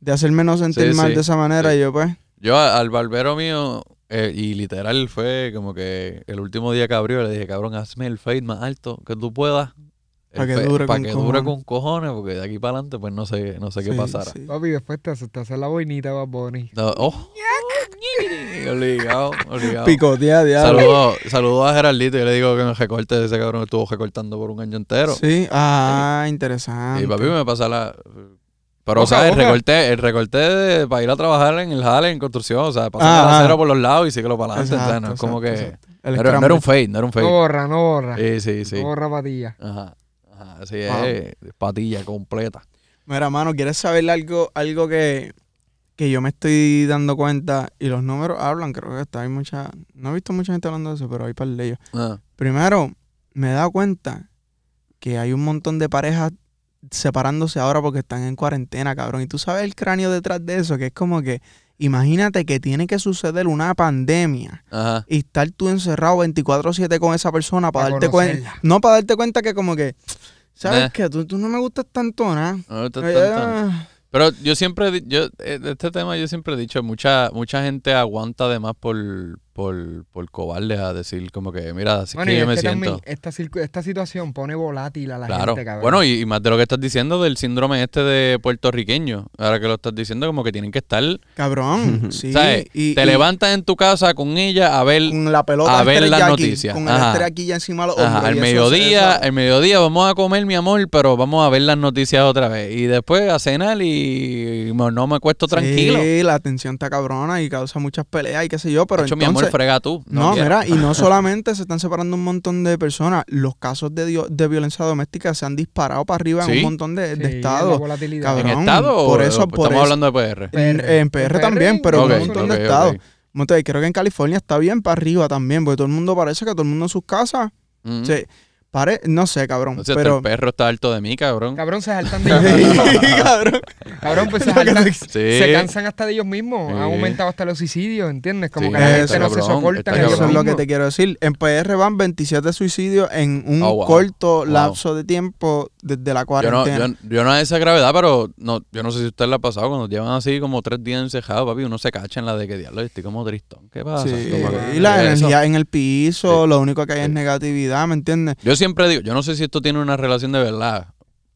de hacerme no sentir Sí, mal sí, de esa manera sí. y yo pues... Yo al barbero mío, eh, y literal fue como que el último día que abrió, le dije, cabrón, hazme el fade más alto que tú puedas. Pa' que dure para con que dure con cojones, porque de aquí para adelante, pues no sé, no sé qué pasará. sí. Papi, después te, te hace la boinita, Bad Bunny. No, oh. obligado, obligado. Picotea, diablo. Saludo, saludo a Geraldito. Yo le digo que me recorte de ese cabrón que estuvo recortando por un año entero. Sí, ah, interesante. Y papi me pasa la. Pero, o Boca sea, el recorte, el recorte de- para ir a trabajar en el jale, en construcción, o sea, pasar Ah, el acero ah. por los lados y síguelo para adelante. o sea, no es Exacto, como que. exacto, exacto. El No era, no un fade, no era un No fade. borra, no borra. Sí, sí, sí. No borra patilla. Ajá. Ajá. Así Wow. es, patilla completa. Mira, mano, ¿quieres saber algo, algo que, que yo me estoy dando cuenta? Y los números hablan, creo que está. Hay mucha. No he visto mucha gente hablando de eso, pero hay par de ellos. Ah, Primero, me he dado cuenta que hay un montón de parejas separándose ahora porque están en cuarentena, cabrón. Y tú sabes el cráneo detrás de eso, que es como que. Imagínate que tiene que suceder una pandemia Ajá. y estar tú encerrado 24/7 con esa persona para Pa' darte cuenta. No, para darte cuenta que como que, ¿sabes Nah. qué? Tú, tú no me gustas tanto, nada. No, esto Eh, es tan- tan- ah, Pero yo siempre, yo, eh, de este tema yo siempre he dicho, mucha, mucha gente aguanta además por, por, por cobardes a decir como que, mira, así Bueno, que y yo es me que siento. esta, circu- esta situación pone volátil a la Claro. gente, cabrón. Bueno, y, y más de lo que estás diciendo del síndrome este de puertorriqueño. Ahora que lo estás diciendo, como que tienen que estar. Cabrón, sí. ¿sabes? y- te y levantas en tu casa con ella a ver. con la pelota a ver las noticias. Con Ajá. el teriyaki ya encima los. Ajá, al mediodía, al mediodía vamos a comer, mi amor, pero vamos a ver las noticias otra vez. Y después a cenar y, y no me acuesto tranquilo. Sí, la tensión está cabrona y causa muchas peleas y qué sé yo, pero De hecho, mi entonces... amor, frega tú. No, mira, y no solamente se están separando un montón de personas, los casos de, de violencia doméstica se han disparado para arriba en un montón de, Sí, de la estados. volatilidad. ¿En cabrón, estado por eso- o por estamos eso- hablando de PR? En, PR. en PR En también, pero en un montón de estados. Monte, creo que en California está bien para arriba también, porque todo el mundo parece que todo el mundo en sus casas. Mm. Pare, no sé, cabrón. O sea, hasta pero. el perro está harto de mí, cabrón. Cabrón, se saltan de ellos mismos. Sí, cabrón. Cabrón, pues se, saltan- Sí. se cansan hasta de ellos mismos. Sí. Han aumentado hasta los suicidios, ¿entiendes? Como Sí, que la gente no se soporta Eso es lo que te quiero decir. En PR van 27 suicidios en un Oh, wow. corto Wow. lapso de tiempo desde la Yo no, cuarentena. yo, yo no a esa gravedad, pero no, yo no sé si usted le ha pasado cuando llevan así como tres días encejados, papi, uno se cacha en la de que diablo, estoy como tristón. ¿Qué pasa? Y la eso. energía en el piso, Sí. lo único que hay es negatividad, ¿me entiendes? Yo siempre digo, yo no sé si esto tiene una relación de verdad,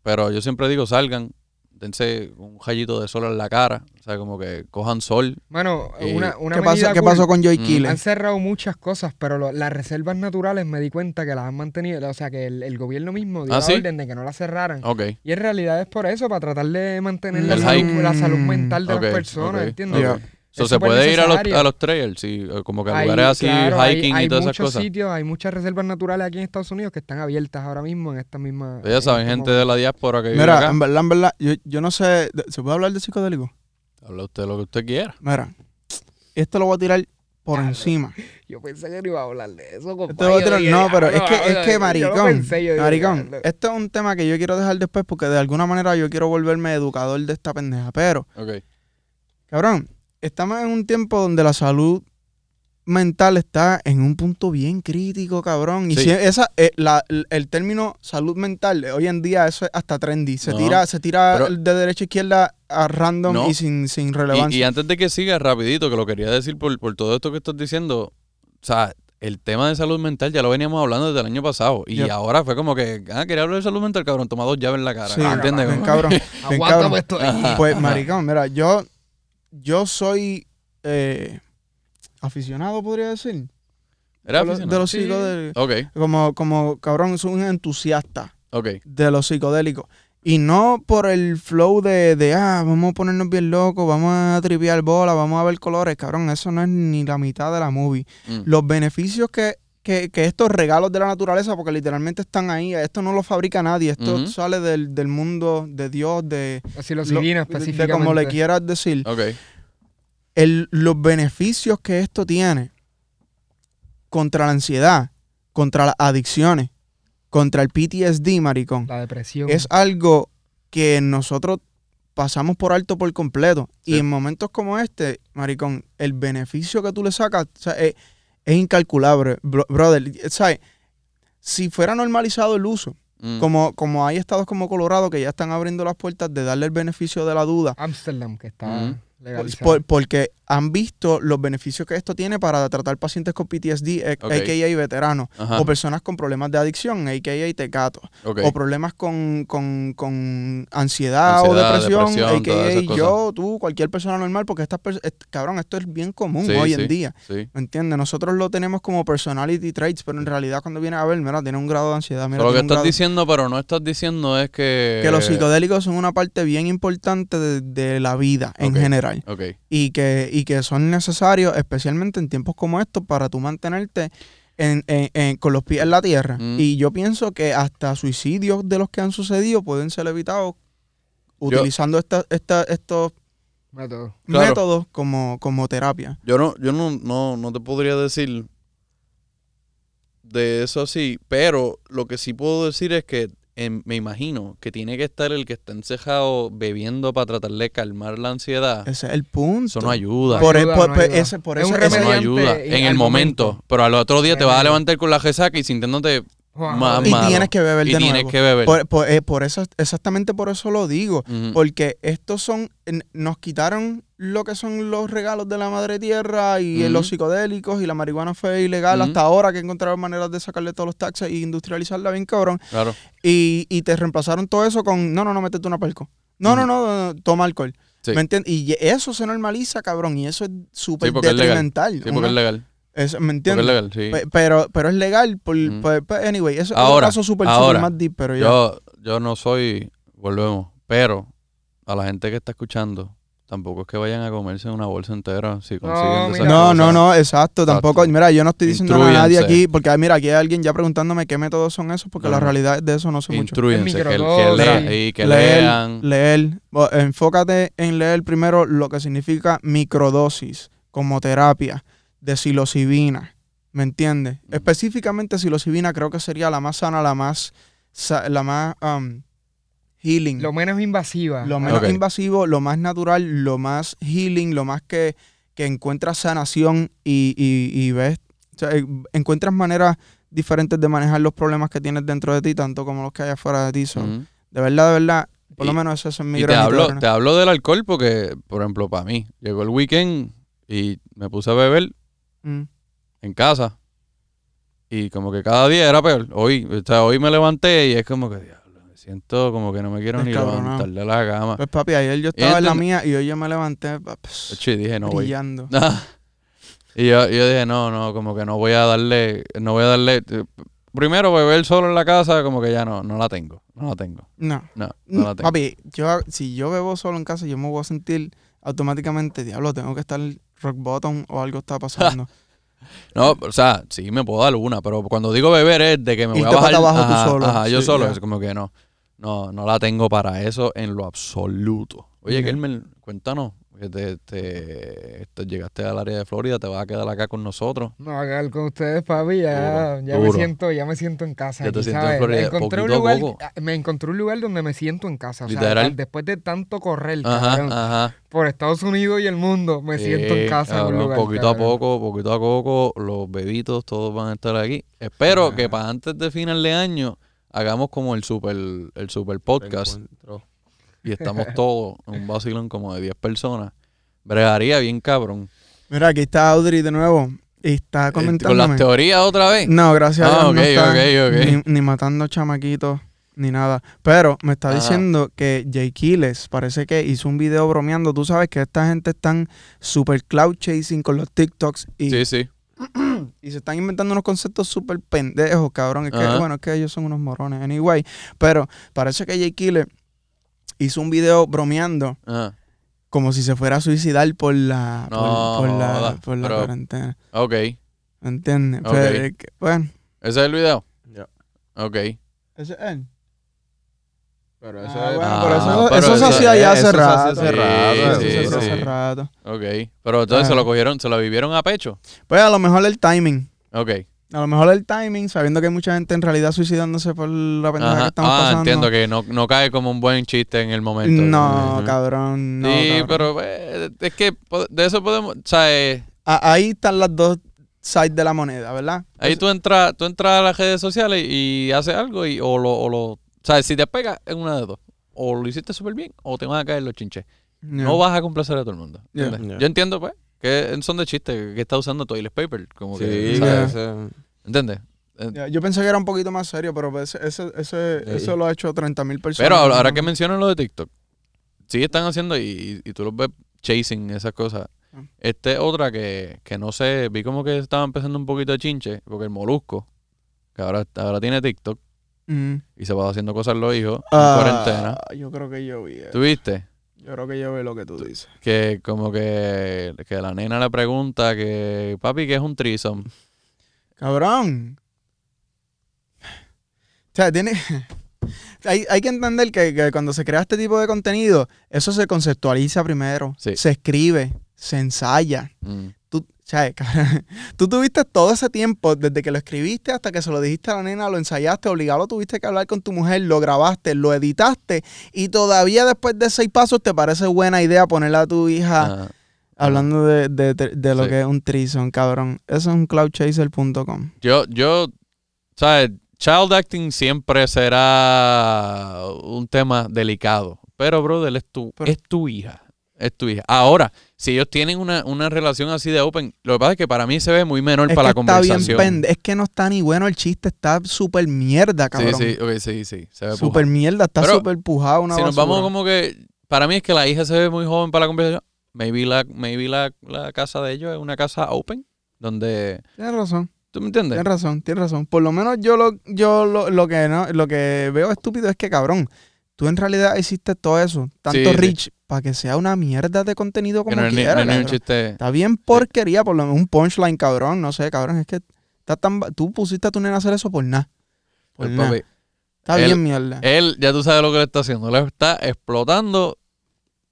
pero yo siempre digo, salgan, dense un rayito de sol en la cara, o sea, como que cojan sol. Bueno, Y- una, una ¿Qué, pasó, ¿Qué pasó con Joy Mm. Killer? Han cerrado muchas cosas, pero lo- las reservas naturales me di cuenta que las han mantenido. O sea, que el, el gobierno mismo dio ¿Ah, la sí? orden de que no las cerraran. Y en realidad es por eso, para tratar de mantener Mm. la salud, la salud mental de Ok, las personas, ok, ¿entiendes? So, se puede ir a los, a los trails, sí, eh, como que a Hay- lugares así, claro, hay- hiking hay, y todas esas muchos cosas. sitios, hay muchas reservas naturales aquí en Estados Unidos que están abiertas ahora mismo en esta misma. Ya saben, en este gente de la diáspora que vive Mira, acá. en verdad, en verdad, yo, yo no sé, ¿se puede hablar de psicodélico? Habla usted lo que usted quiera. Mira, esto lo voy a tirar por encima. Yo pensé que no iba a hablar de eso, compadre. Esto lo voy a tirar- Yo no, pero "Diablo, es que, es yo que lo maricón, pensé, yo dije, maricón, esto es un tema que yo quiero dejar después porque de alguna manera yo quiero volverme educador de esta pendeja, pero Ok. Cabrón, estamos en un tiempo donde la salud mental está en un punto bien crítico, cabrón. Y Sí. si esa, eh, la- el, término salud mental, eh, hoy en día eso es hasta trendy. Se No, tira, se tira pero- de derecha a izquierda a random No. y sin, sin relevancia. y antes de que siga, rapidito, que lo quería decir por, por todo esto que estás diciendo, o sea, el tema de salud mental ya lo veníamos hablando desde el año pasado. Y Yep. ahora fue como que, ah, quería hablar de salud mental, cabrón, toma dos llaves en la cara. Sí, ¿Entiendes? bien cabrón. bien cabrón. esto ahí. Pues, maricón, mira, yo, yo soy eh, aficionado, podría decir. ¿Era de los- aficionado? de los Sí. psicodélicos. Ok, Como, como, cabrón, soy un entusiasta. ok. de los psicodélicos. Y no por el flow de, de, ah, vamos a ponernos bien locos, vamos a tripear bola, vamos a ver colores, cabrón, eso no es ni la mitad de la movie. Mm. Los beneficios que, que, que estos regalos de la naturaleza, porque literalmente están ahí, esto no lo fabrica nadie, esto sale del, del mundo de Dios, de, Así lo lo- siguen de específicamente. como le quieras decir. Ok. El, los beneficios que esto tiene contra la ansiedad, contra las adicciones, contra el PTSD, maricón. La depresión. es algo que nosotros pasamos por alto por completo. Sí. Y en momentos como este, maricón, el beneficio que tú le sacas o sea, es, es incalculable, bro- brother. ¿Sabes? Si fuera normalizado el uso, Mm. como, como hay estados como Colorado que ya están abriendo las puertas de darle el beneficio de la duda, Amsterdam, que está por- legalizado. por- porque han visto los beneficios que esto tiene para tratar pacientes con PTSD, eh, Ok. a.k.a. veteranos, Ajá. o personas con problemas de adicción, a.k.a. tecatos. ok. o problemas con, con, con ansiedad, o Ansiedad, depresión, a.k.a. yo, tú, cualquier persona normal, porque estas est- cabrón, esto es bien común Sí, hoy sí. en día, Sí. ¿me entiendes? Nosotros lo tenemos como personality traits, pero en realidad cuando vienes a ver, mira, tiene un grado de ansiedad, mira, lo que estás grado- diciendo, pero no estás diciendo es que... que los psicodélicos son una parte bien importante de, de la vida en Ok. general y que, y que son necesarios, especialmente en tiempos como estos, para tú mantenerte en- en- en- con los pies en la tierra. Mm. Y yo pienso que hasta suicidios de los que han sucedido pueden ser evitados utilizando esta- esta- estos Método. Claro. métodos como, como terapia. Yo no, yo no, no, no te podría decir de eso así, pero lo que sí puedo decir es que em, me imagino que tiene que estar el que está encejado bebiendo para tratar de calmar la ansiedad. Ese es el punto. Eso no ayuda. Por, ayuda, por- no por ayuda. ese, por Es eso, no ayuda en el momento. momento. Pero al otro día te vas a levantar con la resaca y sintiéndote Wow. Más y malo. tienes que beber y de tienes nuevo. que beber. Por, por- eh, por eso, exactamente por eso lo digo. Porque estos son, en- nos quitaron lo que son los regalos de la madre tierra y eh, los psicodélicos y la marihuana fue ilegal hasta ahora que encontraron maneras de sacarle todos los taxes y industrializarla bien cabrón. Claro. Y, y te reemplazaron todo eso con, no, no, no, métete una pelco. No, no, no, no, no, toma alcohol. Sí. ¿Me entiendes? Y eso se normaliza, cabrón, y eso es súper Sí, es legal. detrimental. Sí, porque Una- es legal. Eso- ¿Me entiendes? es legal, sí. Pe- Pero, pero es legal. Por, pues, anyway, eso es Ahora, un caso súper ahora, súper más deep, pero ya. Yo, yo no soy, volvemos, pero a la gente que está escuchando, tampoco es que vayan a comerse una bolsa entera si consiguen de. No, no, no, exacto, tampoco. Mira, yo no estoy diciendo nada a nadie aquí, porque mira, aquí hay alguien ya preguntándome qué métodos son esos, porque No, la realidad de eso no sé mucho. Intrúyense, que, y que leer, lean. leer. Enfócate en leer primero lo que significa microdosis como terapia de psilocibina. ¿Me entiendes? Específicamente psilocibina creo que sería la más sana, la más, la más um, healing. Lo menos invasiva. Lo menos invasivo, lo más natural, lo más healing, lo más que, que encuentras sanación y, y, y ves, o sea, eh, encuentras maneras diferentes de manejar los problemas que tienes dentro de ti, tanto como los que hay afuera de ti. So, Ujú. De verdad, de verdad, por lo menos eso es mi Y te granito de hablo, te hablo del alcohol porque, por ejemplo, para mí, llegó el weekend y me puse a beber Mm. en casa. Y como que cada día era peor. Hoy, o sea, hoy me levanté y es como que, diablo, me siento como que no me quiero ni levantar de la cama. Pues papi, ayer yo estaba en la mía y hoy yo me levanté Ocho, y dije, no voy. brillando. y yo, yo dije, no, no, como que no voy a darle, no voy a darle. eh, Primero, beber solo en la casa, como que ya no, no la tengo. No la tengo. No. No, no la Mm, tengo. Papi, yo, si yo bebo solo en casa, yo me voy a sentir automáticamente, diablo, tengo que estar rock bottom o algo está pasando. No, o sea, sí me puedo dar una, pero cuando digo beber es de que me voy Irte a bajar. abajo tú ajá, solo, ajá, yo solo, es como que no. No, no la tengo para eso en lo absoluto. Oye, Ya. Kelmer, cuéntanos. Te, te- te llegaste al área de Florida, te vas a quedar acá con nosotros. No, a quedar con ustedes, papi, ya, Duro, ya me siento, ya me siento en casa. Ya te sientes en. Florida, encontré un lugar, poco. ah, me encontré un lugar donde me siento en casa. O sea, después de tanto correr, Ajá, cabrón, ajá. por Estados Unidos y el mundo, me siento en casa en un cabrón, lugar. Poquito a poco, poquito a poco, los bebitos todos van a estar aquí. Espero que para antes de final de año hagamos como el super, el super podcast Encuentro. Y estamos todos en un vacilón como de 10 personas. Bregaría bien cabrón. Mira, aquí está Audrey de nuevo y está Eh, Con comentándome. las teorías otra vez. No, gracias Ah, a Dios no ok, está ok, ok. Ni, ni matando chamaquitos ni nada. Pero me está diciendo que Jay Quiles parece que hizo un video bromeando. Tú sabes que esta gente están super cloud chasing con los TikToks y, Sí, sí. y se están inventando unos conceptos súper pendejos, cabrón. Es que, bueno, es que ellos son unos morones. Anyway, pero parece que Jay Quiles hizo un video bromeando Ajá. como si se fuera a suicidar por la, por- No, por, la, por la pero- cuarentena. Ok. ¿Ese ¿Me entiendes? Ok. Pero es que, bueno, es el video? Ya. Ok. ese es él. Pero Ah, eso bueno, es. Ah, pero eso, pero eso se hacía ya hace eso se hace rato. hace rato, Eso sí, se hace sí. hace rato. Ok. Pero entonces se Ah. lo cogieron, se lo vivieron a pecho. Pues a lo mejor el timing. Ok. A lo mejor el timing, sabiendo que hay mucha gente en realidad suicidándose por la pendeja que Ajá. estamos Ah, pasando. entiendo que no, no cae como un buen chiste en el momento. No, Ujú. cabrón. No, sí, cabrón. pero eh, es que de eso podemos, o sea, eh, ahí están las dos sides de la moneda, ¿verdad? ahí tú entras, tú entras a las redes sociales y haces algo y o lo, o lo, o sea, si te pegas es una de dos, o lo hiciste súper bien o te van a caer los chinches. No vas a complacer a todo el mundo. Yo entiendo pues que son de chiste que está usando toilet paper, como que, Sí, ese- ¿entiendes? Eh, Yo pensé que era un poquito más serio, pero pues ese, ese, ese- Sí. eso lo ha hecho 30 mil personas. Pero ahora, que mencionan lo de TikTok, sí están haciendo y, y tú los ves chasing esas cosas. Ah. Este otra que, que no sé, vi como que estaba empezando un poquito de chinche, porque el molusco, que ahora, ahora tiene TikTok Mm. y se va haciendo cosas los hijos en Ah, cuarentena. Yo creo que yo vi. eso. Creo que yo vi lo que tú dices. Que como que, que la nena le pregunta que, papi, ¿qué es un threesome? Cabrón. O sea, tiene. Hay, hay que entender que, que cuando se crea este tipo de contenido, eso se conceptualiza primero. Sí. Se escribe, se ensaya. Mm. Sea, cabrón, tú tuviste todo ese tiempo, desde que lo escribiste hasta que se lo dijiste a la nena, lo ensayaste, obligado tuviste que hablar con tu mujer, lo grabaste, lo editaste, y todavía después de seis pasos te parece buena idea ponerle a tu hija Ah, hablando de, de- de- de lo Sí. que es un trison, cabrón. Eso es un cloudchaser.com. Yo, yo, ¿sabes? child acting siempre será un tema delicado. Pero, brother, es tu, Pero- es tu hija. Es tu hija. Ahora, si ellos tienen una, una relación así de open, lo que pasa es que para mí se ve muy menor Es para que la está bien conversación. Es que no está ni bueno el chiste, está súper mierda, cabrón. sí, sí, sí. Se ve Súper mierda, está súper pujado una Si nos vamos como que. Para mí es que la hija se ve muy joven para la conversación. Maybe la, maybe la, la casa de ellos es una casa open. Donde. Tienes razón, ¿Tú me entiendes? tienes razón, tienes razón. Por lo menos yo lo, yo lo, lo que no, lo que veo estúpido es que, cabrón, tú en realidad hiciste todo eso, tanto Sí, sí. rich, para que sea una mierda de contenido como no es quiera, no es cabrón. chiste. Está bien porquería, por lo menos un punchline, cabrón. No sé, cabrón, es que está tan, tú pusiste a tu nena a hacer eso por nada. Por Pues, nada. Está él- bien mierda. Él, ya tú sabes lo que le está haciendo. Le está explotando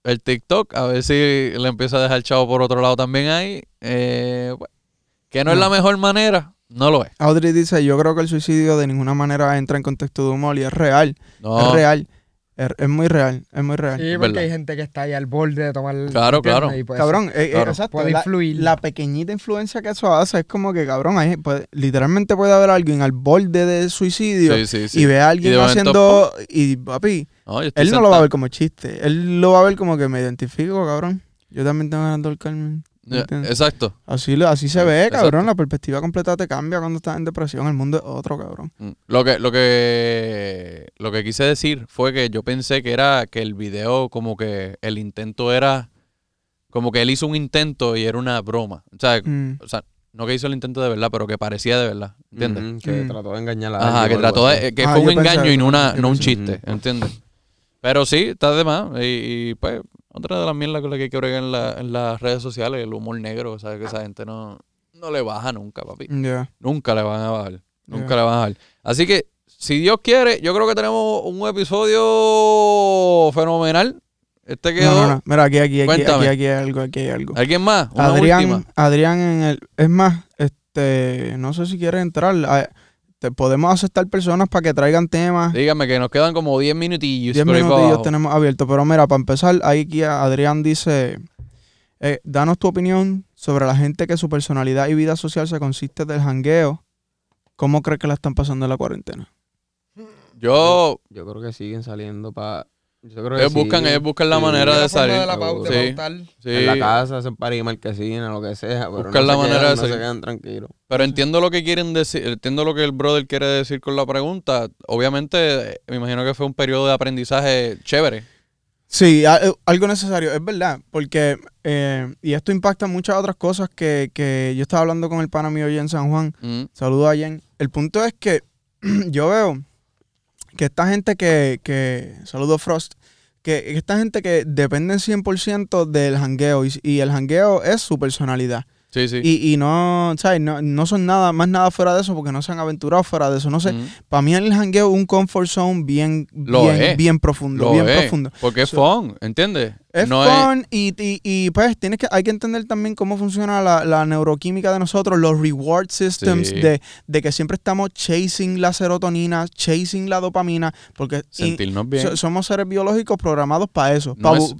el TikTok. A ver si le empieza a dejar chavo por otro lado también ahí. Eh, pues, que no, es No. la mejor manera. No lo es. Audrey dice, yo creo que el suicidio de ninguna manera entra en contexto de humor y es real. No. Es real. Es, es muy real. Es muy real. Sí, porque verdad. hay gente que está ahí al borde de tomar. Claro, claro. Y pues, Cabrón, eh, eh, claro. exacto. Puede la, influir. la pequeñita influencia que eso hace es como que, cabrón, hay, puede- literalmente puede haber alguien al borde de suicidio Sí, sí, sí. y ve a alguien momento, haciendo... Y, papi, No, él no lo va a ver como chiste. Él lo va a ver como que me identifico, cabrón. Yo también tengo ganas de ahorcarme. ¿Entiendes? Exacto. Así, lo- así se Sí, ve, exacto. cabrón. La perspectiva completa te cambia cuando estás en depresión. El mundo es otro, cabrón. Mm. Lo que, lo que lo que quise decir fue que yo pensé que era que el video como que el intento era como que él hizo un intento y era una broma. O sea, Mm. o sea, no que hizo el intento de verdad, pero que parecía de verdad. ¿Entiendes? Ujú, que Mm. trató de engañar a Ajá, alguien que trató de, que Ah, fue un pensé engaño y no, una, no un chiste, ¿entiendes? Pero sí, está de más. Y, y, pues, otra de las mierdas con las que hay que bregar en, la- en las redes sociales, el humor negro, ¿sabes? Que esa gente no, no le baja nunca, papi. Nunca le van a bajar. Nunca le van a bajar. Así que, si Dios quiere, yo creo que tenemos un episodio fenomenal. Este quedó. No, no, no. Mira, aquí, aquí, aquí, aquí, aquí hay algo, aquí hay algo. ¿Alguien más? Una Adrián, última. Adrián en el... Es más, este... No sé si quieres entrar. Te podemos aceptar personas para que traigan temas. Dígame que nos quedan como 10 minutillos. 10 por ahí para minutillos tenemos abiertos. Pero mira, para empezar, ahí aquí Adrián dice... eh, danos tu opinión sobre la gente que su personalidad y vida social se consiste del jangueo. ¿Cómo crees que la están pasando en la cuarentena? Yo. Yo creo que siguen saliendo para. Yo creo que Ellos buscan, ellos buscan la Sí. manera de salir. de la pauta, Sí. en la casa, hacen party marquesina, lo que sea. Pero Buscan no la se manera quedan, de no se salir. quedan tranquilos. Pero entiendo lo que quieren decir, entiendo lo que el brother quiere decir con la pregunta. Obviamente, eh, me imagino que fue un periodo de aprendizaje chévere. Sí, a- eh, algo necesario, es verdad, porque, eh, y esto impacta muchas otras cosas que, que yo estaba hablando con el pana mío allá en San Juan, Mm, saludo a Jen. El punto es que yo veo que esta gente que, que saludo Frost, que esta gente que dependen 100% del jangueo y, y el jangueo es su personalidad. Sí, sí. Y, y no, ¿sabes? No, no son nada, más nada fuera de eso porque no se han aventurado fuera de eso. No sé, Mm, para mí el jangueo es un comfort zone bien, Lo bien, es. bien profundo, lo bien es, profundo. Porque es So- fun, ¿entiendes? Es no fun y, y, y, pues tienes que, hay que entender también cómo funciona la, la neuroquímica de nosotros, los reward systems, Sí. de, de que siempre estamos chasing la serotonina, chasing la dopamina, porque y- sentirnos bien. so- somos seres biológicos programados para eso. No pa' es-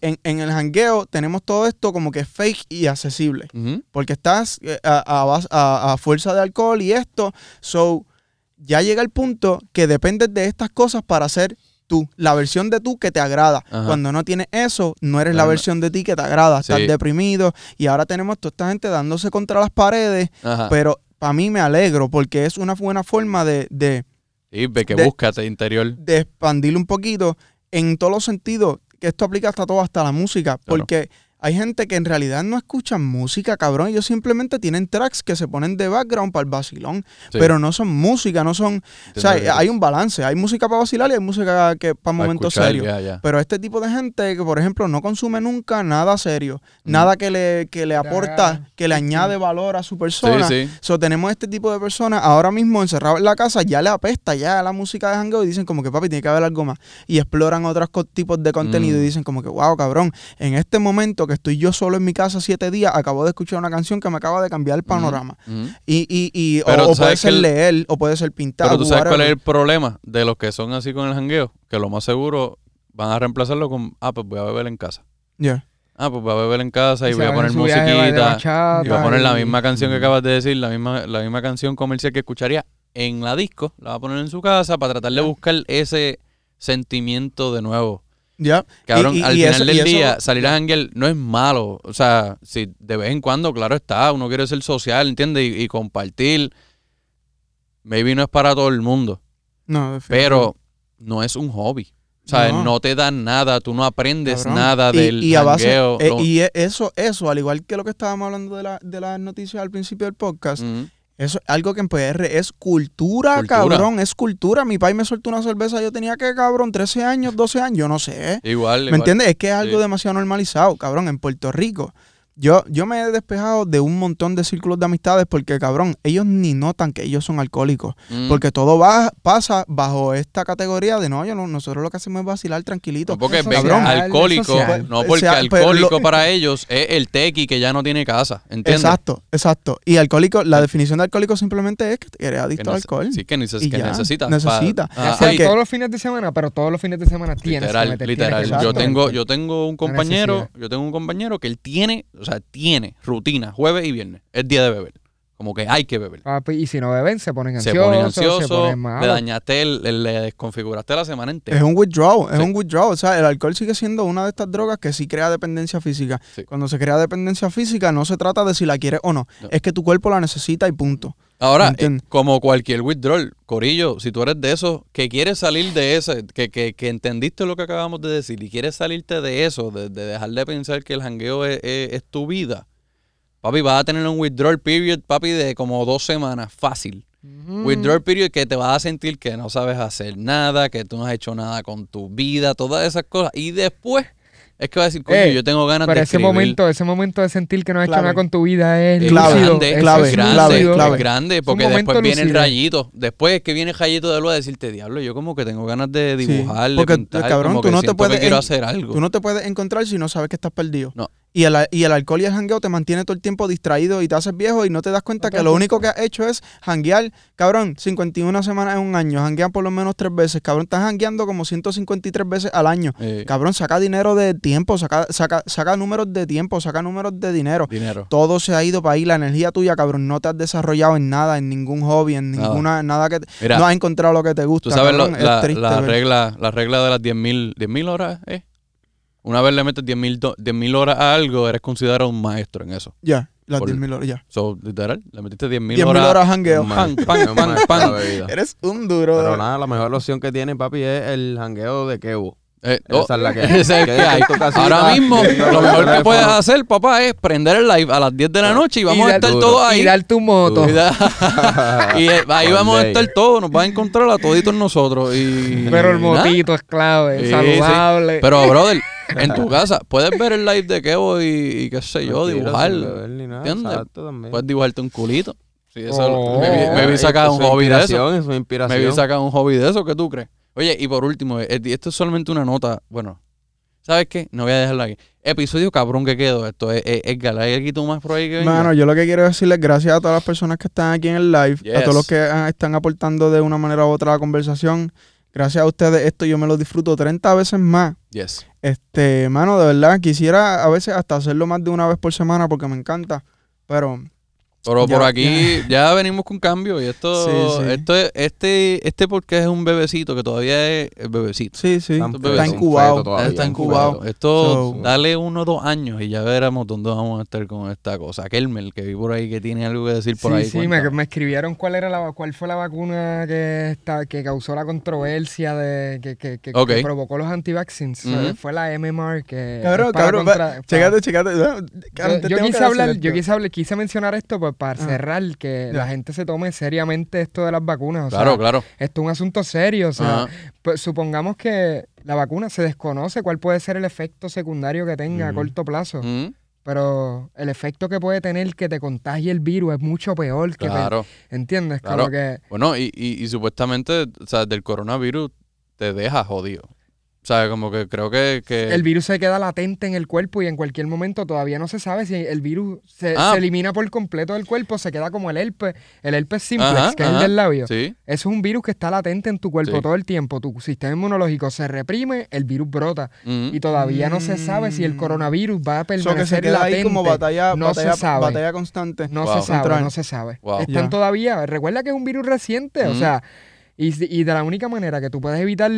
en, en el jangueo tenemos todo esto como que fake y accesible, porque estás eh, a, fuerza de alcohol y esto, so ya llega el punto que dependes de estas cosas para ser tú, la versión de tú que te agrada. Ajá. Cuando no tienes eso, no eres la versión de ti que te agrada, estás deprimido y ahora tenemos toda esta gente dándose contra las paredes, Ajá. pero para mí me alegro porque es una buena forma de, de, Sí, ve que de- búscate interior. de expandir un poquito en todos los sentidos, que esto aplica hasta todo, hasta la música, porque hay gente que en realidad no escuchan música, cabrón, ellos simplemente tienen tracks que se ponen de background para el vacilón, Sí, pero no son música, no son, o sea, hay un balance, hay música para vacilar y hay música que para para momentos serios. Pero este tipo de gente que, por ejemplo, no consume nunca nada serio, Mm. nada que le, que le aporta, que le añade valor a su persona. Sí, sí. So, tenemos este tipo de personas ahora mismo encerrados en la casa, ya le apesta ya la música de jangueo y dicen como que papi tiene que haber algo más. Y exploran otros tipos de contenido Mm. y dicen como que wow, cabrón, en este momento que estoy yo solo en mi casa siete días, acabo de escuchar una canción que me acaba de cambiar el panorama. Y, y, y o- Pero o, puede que ser el- leer, o puede ser pintar. Pero tú sabes cuál es el problema de los que son así con el jangueo, que lo más seguro van a reemplazarlo con, ah, pues voy a beber en casa. Yeah. Ah, pues voy a beber en casa y voy a poner de musiquita. bachata Y voy a poner la misma canción que acabas de decir, la misma, la misma canción comercial que escucharía en la disco, la va a poner en su casa para tratar de buscar ese sentimiento de nuevo. Ya. Cabrón, Y- y- al y final eso- del eso- día, salir a janguear no es malo. O sea, si de vez en cuando, claro está, uno quiere ser social, ¿entiendes? Y, y compartir. Maybe no es para todo el mundo, No, pero no es un hobby. O sea, No. no, te dan nada, tú no aprendes Cabrón. nada del y, base, eh, lo- y eso, eso, al igual que lo que estábamos hablando de, la, de las noticias al principio del podcast, Mm. Eso es algo que en PR es cultura, Cultura. cabrón, es cultura. Mi país me soltó una cerveza, yo tenía que, cabrón, 13 años, 12 años, yo no sé. Igual, ¿Me igual. entiendes? Es que es algo Sí. demasiado normalizado, cabrón, en Puerto Rico. Yo, yo me he despejado de un montón de círculos de amistades porque, cabrón, ellos ni notan que ellos son alcohólicos. Mm. Porque todo va, pasa bajo esta categoría de no, yo no- nosotros lo que hacemos es vacilar tranquilito. No, porque alcohólico, social. no porque O sea, pero alcohólico lo- para ellos es el tequi que ya no tiene casa, ¿entiendes? Exacto, exacto. Y alcohólico, la definición de alcohólico simplemente es que eres Que adicto al alcohol. Sí, que, neces- Y que ya, necesita. Ah, sea todos los fines de semana, pero todos los fines de semana tienes que literal, meter, literal. tienes que Yo tengo, yo tengo un compañero, yo tengo un compañero que él tiene, o sea, tiene rutina, jueves y viernes. Es día de beber. Como que hay que beber. Papi, y si no beben, se ponen Se ansiosos, ponen se ansiosos, ponen le malos. dañaste, el, el- le desconfiguraste la semana entera. Es un withdrawal, es Sí. un withdrawal. O sea, el alcohol sigue siendo una de estas drogas que sí crea dependencia física. Sí. Cuando se crea dependencia física, no se trata de si la quieres o no. No. Es que tu cuerpo la necesita y punto. Ahora, eh, como cualquier withdrawal, Corillo, si tú eres de esos que quieres salir de ese, que, que, que entendiste lo que acabamos de decir y quieres salirte de eso, de, de dejar de pensar que el jangueo es, es- es tu vida, papi, vas a tener un withdrawal period, papi, de como dos semanas, fácil. Withdrawal period que te vas a sentir que no sabes hacer nada, que tú no has hecho nada con tu vida, todas esas cosas. Y después es que vas a decir, coño, Eh, yo tengo ganas Pero de ese escribir. momento, ese momento de sentir que no has hecho nada con tu vida es Es Clave, lúcido. grande, clave, es grande, clave, lúcido. clave. es grande, porque después viene el rayito. Después es que viene el rayito de luz a decirte, diablo, yo como que tengo ganas de Sí, dibujar, de porque, pintar, cabrón, como tú que no te puedes que quiero en- hacer algo. Tú no te puedes encontrar si no sabes que estás perdido. No. Y el, y el alcohol y el jangueo te mantiene todo el tiempo distraído y te haces viejo y no te das cuenta que lo único que has hecho es janguear. Cabrón, 51 semanas en un año, janguean por lo menos tres veces. Cabrón, estás jangueando como 153 veces al año. Eh, Cabrón, saca dinero de tiempo, saca, saca, saca números de tiempo, saca números de dinero. dinero. Todo se ha ido para ahí, la energía tuya, cabrón, no te has desarrollado en nada, en ningún hobby, en Nada. ninguna, nada que te- Mira, no has encontrado lo que te gusta. tú sabes lo- cabrón, es la, triste la regla, la regla de las 10.000 10.000 horas, ¿eh? Una vez le metes 10.000 do- 10.000 horas a algo, eres considerado un maestro en eso. Ya, las Por- 10.000 horas, ya. So, literal, le metiste 10.000 10.000 horas. horas jangueo. Un Pan, maestro, pan, pan, pan. Eres un duro. Pero nada, la mejor opción que tiene, papi, es el jangueo de Kevo. Eh, oh, Esa es la que, es hay. casita, Ahora mismo, lo mejor que puedes hacer, papá, es prender el live a las 10 de la noche y vamos a estar duro. todos ahí. Y dar tu moto. Y, da- y, eh, ahí vamos a estar todos, nos vas a encontrar a toditos nosotros. Y, Pero el motito es clave, Sí, saludable. Pero, brother, en tu casa, puedes ver el live de Kevo y, y qué sé yo, Tranquilo, dibujar. sin beber ni nada, ¿entiendes? Puedes dibujarte un culito. Sí, eso, Oh. me, vi- me vi sacar un hobby de eso. Es Me vi sacar un hobby de eso, ¿qué tú crees? Oye, y por último, eh, esto es solamente una nota. Bueno, ¿sabes qué? No voy a dejarlo aquí. Episodio cabrón que quedó esto. Es, es, Edgar, ¿hay aquí tú más por ahí que venga? Mano, yo lo que quiero decirles gracias a todas las personas que están aquí en el live, a todos los que ah, están aportando de una manera u otra a la conversación. Gracias a ustedes esto yo me lo disfruto 30 veces más. Yes. Este, mano, de verdad, quisiera a veces hasta hacerlo más de una vez por semana porque me encanta. Pero Pero Ya, por aquí ya venimos con cambio y esto, Sí, sí. esto es- este, este porque es un bebecito que todavía es el bebecito. sí, sí, Está incubado. todavía, está incubado. Esto, So- dale uno o dos años y ya veremos dónde vamos a estar con esta cosa. Kelmel, que vi por ahí que tiene algo que decir por sí, ahí. sí, me, me escribieron cuál era la cuál fue la vacuna que está, que causó la controversia de que, que, que- provocó los anti-vaccines. Fue- Ujú. Fue la MMR que Cabrón, cabrón, contra- para- cabrón, yo, quise hablar, esto. yo quise hablar, quise mencionar esto pues, para Ah. cerrar que la gente se tome seriamente esto de las vacunas. O Claro, sea, claro. esto es un asunto serio. O sea, pues, supongamos que la vacuna se desconoce cuál puede ser el efecto secundario que tenga a Ujú. corto plazo. Ujú, Pero el efecto que puede tener que te contagie el virus es mucho peor que... Claro. ¿Entiendes? Claro. Como que... Bueno, y, y, y supuestamente, o sea, del coronavirus te deja jodido. Sea, como que creo que... que- El virus se queda latente en el cuerpo y en cualquier momento todavía no se sabe si el virus se, Ah. se elimina por completo del cuerpo, se queda como el herpes, el herpes simplex, Ajá, que es el del labio. Sí. Eso es un virus que está latente en tu cuerpo Sí. todo el tiempo. Tu sistema inmunológico se reprime, el virus brota. Ujú. Y todavía no se sabe si el Mm. coronavirus va a Eso que se permanecer queda latente. ahí como batalla, No se sabe. batalla constante. No Wow. se sabe, no se sabe. Wow. Están todavía. Recuerda que es un virus reciente, o Ujú. sea, y, y de la única manera que tú puedes evitar,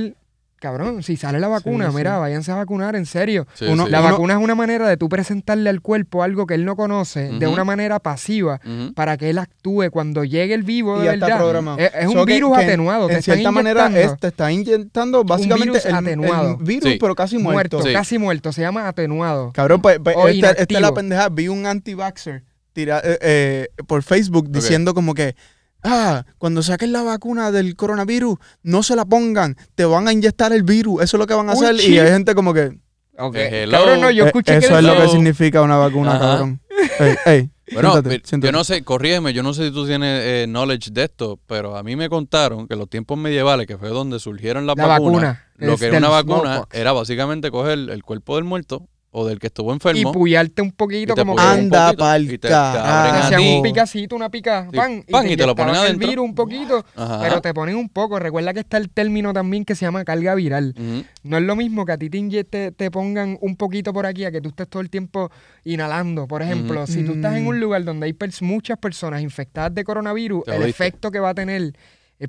cabrón, si sale la vacuna, sí. mira, váyanse a vacunar, en serio. Sí, Uno- sí. La Uno- vacuna es una manera de tú presentarle al cuerpo algo que él no conoce de una manera pasiva para que él actúe cuando llegue el vivo Y de verdad. programado. Es, es So un que- virus que atenuado. te En cierta manera, es- te está inyectando básicamente virus el, el atenuado. virus, Sí. pero casi muerto. muerto, Sí. casi muerto. Se llama atenuado. Cabrón, pues, pues, esta, esta es la pendeja. Vi un anti-vaxxer eh, eh, por Facebook diciendo como que, ah, cuando saquen la vacuna del coronavirus, no se la pongan, te van a inyectar el virus, eso es lo que van a hacer. Y hay gente como que, Ok. Eh, hello. Cabrón, no, yo eh, escuché eso que es lo que significa una vacuna, Ajá. cabrón. Ey, ey, Bueno, siéntate, mi- yo no sé, corrígeme, yo no sé si tú tienes eh, knowledge de esto, pero a mí me contaron que en los tiempos medievales, que fue donde surgieron las la vacunas, vacuna. lo que era una vacuna smallpox. era básicamente coger el cuerpo del muerto o del que estuvo y enfermo. puyarte un poquito y te como Anda pa'l y te- te te un picacito, una pica, Sí, pan, pan, y te lo ponen adentro. el virus un poquito, Ajá. pero te ponen un poco. Recuerda que está el término también que se llama carga viral. No es lo mismo que a ti te, te, te pongan un poquito por aquí, a que tú estés todo el tiempo inhalando. Por ejemplo, si tú estás en Mm. un lugar donde hay pers- muchas personas infectadas de coronavirus, Te el efecto que va a tener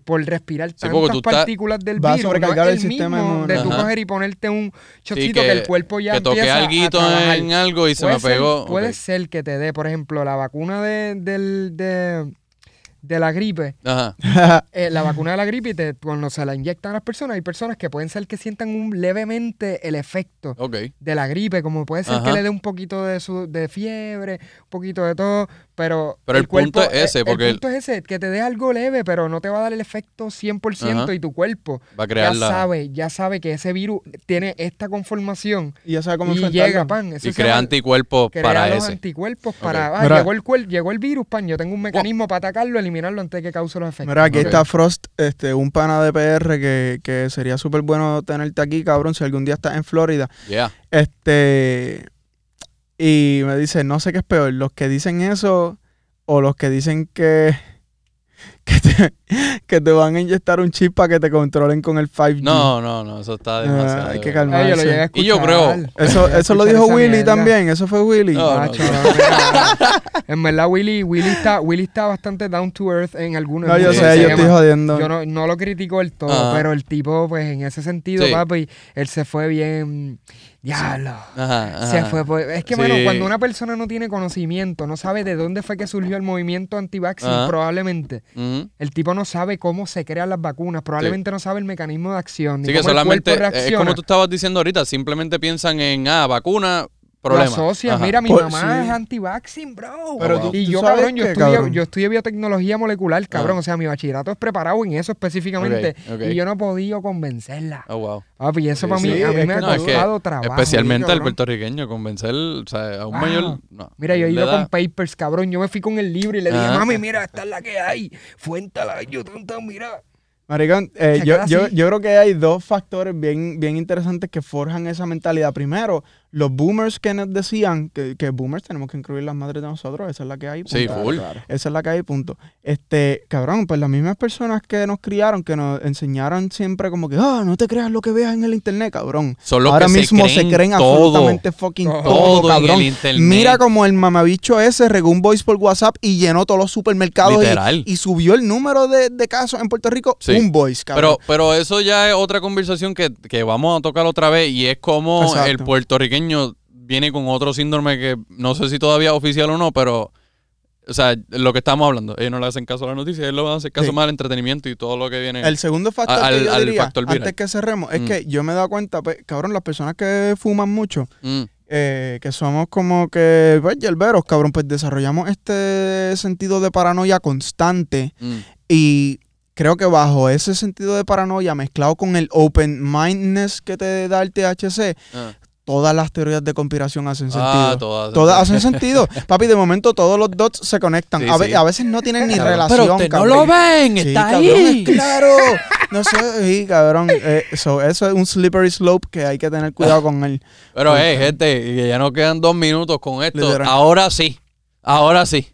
por respirar Sí, tantas estás- partículas del va a virus, no sobrecargar es el el sistema mismo de tú Ajá. coger y ponerte un Sí, chocito que, el cuerpo ya que toqué empieza alguito a en algo y se Puede me ser- pegó. puede ser que te dé, por ejemplo, la vacuna de, del- de, de la gripe. Ajá. eh, la vacuna de la gripe, y te- cuando se la inyectan a las personas, hay personas que pueden ser que sientan un, levemente el efecto de la gripe, como puede ser que le dé un poquito de, su, de fiebre, un poquito de todo, pero... Pero el punto cuerpo- es ese, el- porque El el- punto es ese, que te dé algo leve, pero no te va a dar el efecto 100% Ajá. y tu cuerpo Va a ya crear la. sabe, ya sabe que ese virus tiene esta conformación Y ya sabe cómo y llega, pan. Eso Y crea llama- anticuerpos crea para los ese. anticuerpos para... ah, llegó, el llegó el virus, pan, yo tengo un mecanismo para atacarlo, eliminarlo antes de que cause los efectos. Mira, aquí está Frost, este, un pana de PR que, que sería súper bueno tenerte aquí, cabrón, si algún día estás en Florida. Yeah. Este. Y me dice, no sé qué es peor, los que dicen eso o los que dicen que. Que te, que te van a inyectar un chip para que te controlen con el 5G. No, no, no, eso está Ah, demasiado. hay que de calmar. Ay, yo lo sí. llegué a Y yo creo- Eso, eso lo dijo Willy mierda. también, eso fue Willy. No, Macho, no, en verdad, Willy, Willy, está, Willy está bastante down to earth en algunos No, yo sé, yo estoy jodiendo. Yo no, no lo critico del todo, Ajá. pero el tipo, pues en ese sentido, Sí. papi, él se fue bien. Diablo. Ajá, ajá. Se fue. es que, Sí. mano, cuando una persona no tiene conocimiento, no sabe de dónde fue que surgió el movimiento anti-vaccine, probablemente. El tipo no sabe cómo se crean las vacunas, probablemente no sabe el mecanismo de acción. Ni Sí, que cómo el solamente es como tú estabas diciendo ahorita, simplemente piensan en, ah, vacuna, Lo problema. asocian. Ajá. Mira, mi Por- mamá sí. es anti-vaccine, bro. Pero tú- y tú yo, sabes cabrón, yo que, estudié, cabrón. yo estudié biotecnología molecular, cabrón. Ah. O sea, mi bachillerato es preparado en eso específicamente. Ok, ok. Y yo no he podido convencerla. Oh, wow. Papi, eso Sí, para mí, sí, a mí es me ha que no, es que costado trabajo. Especialmente al cabrón. puertorriqueño, convencer, o sea, a un Wow. mayor. No, Mira, yo he le ido da- con papers, cabrón. Yo me fui con el libro y le dije, mami, mira, esta es la que hay. Fuéntala, yo tanta, mira. Maricón, eh, Se yo, queda yo, así. yo creo que hay dos factores bien, bien interesantes que forjan esa mentalidad. Primero, los boomers que nos decían que, que boomers tenemos que incluir las madres de nosotros, esa es la que hay. Sí, full. Esa es la que hay, punto. Este, cabrón, pues las mismas personas que nos criaron, que nos enseñaron siempre como que, ah, no te creas lo que veas en el internet, cabrón. Son los Ahora que mismo se creen, todo, absolutamente fucking Todo todo, cabrón. el internet. Mira como el mamabicho ese regó un voice por WhatsApp y llenó todos los supermercados y, Literal. y subió el número de, de casos en Puerto Rico. Sí. Un voice, cabrón. Pero, pero eso ya es otra conversación que, que vamos a tocar otra vez y es como Exacto. el puertorriqueño viene con otro síndrome que no sé si todavía es oficial o no, pero, o sea, lo que estamos hablando, ellos no le hacen caso a la noticia, ellos le van a hacer caso Sí. más al entretenimiento y todo lo que viene. El segundo factor Al- que yo al diría, factor viral. antes que cerremos, es Mm. que yo me he dado cuenta, pues, cabrón, las personas que fuman mucho, Mm, eh, que somos como que, pues, yerberos, cabrón, pues desarrollamos este sentido de paranoia constante mm. y creo que bajo ese sentido de paranoia mezclado con el open mindedness que te da el THC, Ah, todas las teorías de conspiración hacen sentido. Ah, todas. Todas hacen sentido. Papi, de momento todos los dots se conectan. Sí, a, ve- sí. a veces no tienen ni relación. Pero no lo ven, Sí, está cabrón, ahí. es claro. No sé, sí, cabrón. Eh, so, eso es un slippery slope que hay que tener cuidado con él. Pero, hey, gente, que ya nos quedan dos minutos con esto. Literal. Ahora sí, ahora sí.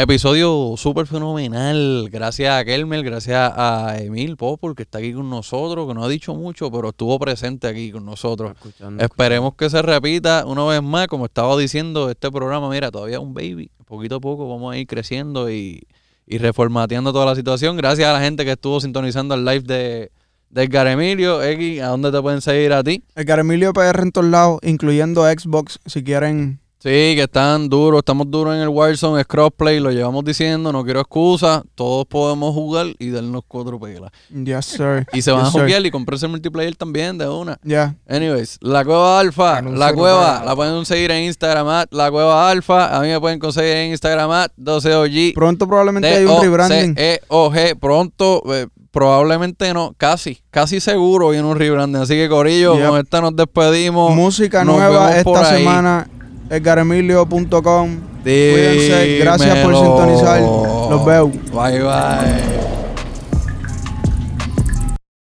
Episodio súper fenomenal. Gracias a Kelmer, gracias a Emil Popol, que está aquí con nosotros, que no ha dicho mucho, pero estuvo presente aquí con nosotros. Escuchando, Esperemos que se repita una vez más. Como estaba diciendo, este programa, mira, todavía es un baby. Poquito a poco vamos a ir creciendo y, y reformateando toda la situación. Gracias a la gente que estuvo sintonizando el live de, de Edgar Emilio. X, ¿a dónde te pueden seguir a ti? El Emilio PR en todos lados, incluyendo Xbox, si quieren. Sí, que están duros, estamos duros en el Warzone, es crossplay, lo llevamos diciendo, no quiero excusas, todos podemos jugar y darnos cuatro pelas. Yes, sir. Y se van Yes, a jugar y comprarse el multiplayer también de una. Ya. Anyways, la cueva alfa, la cueva, la pueden seguir en Instagram, la cueva alfa, a mí me pueden conseguir en Instagram, at 12OG, Pronto probablemente hay un rebranding. D-O-C-E-O-G, pronto, eh, probablemente no, casi, casi seguro viene un rebranding, así que Corillo, Yep. con esta nos despedimos. Música Nos nueva esta semana. Edgaremilio.com. Cuídense. Gracias por sintonizar. Los veo. Bye bye.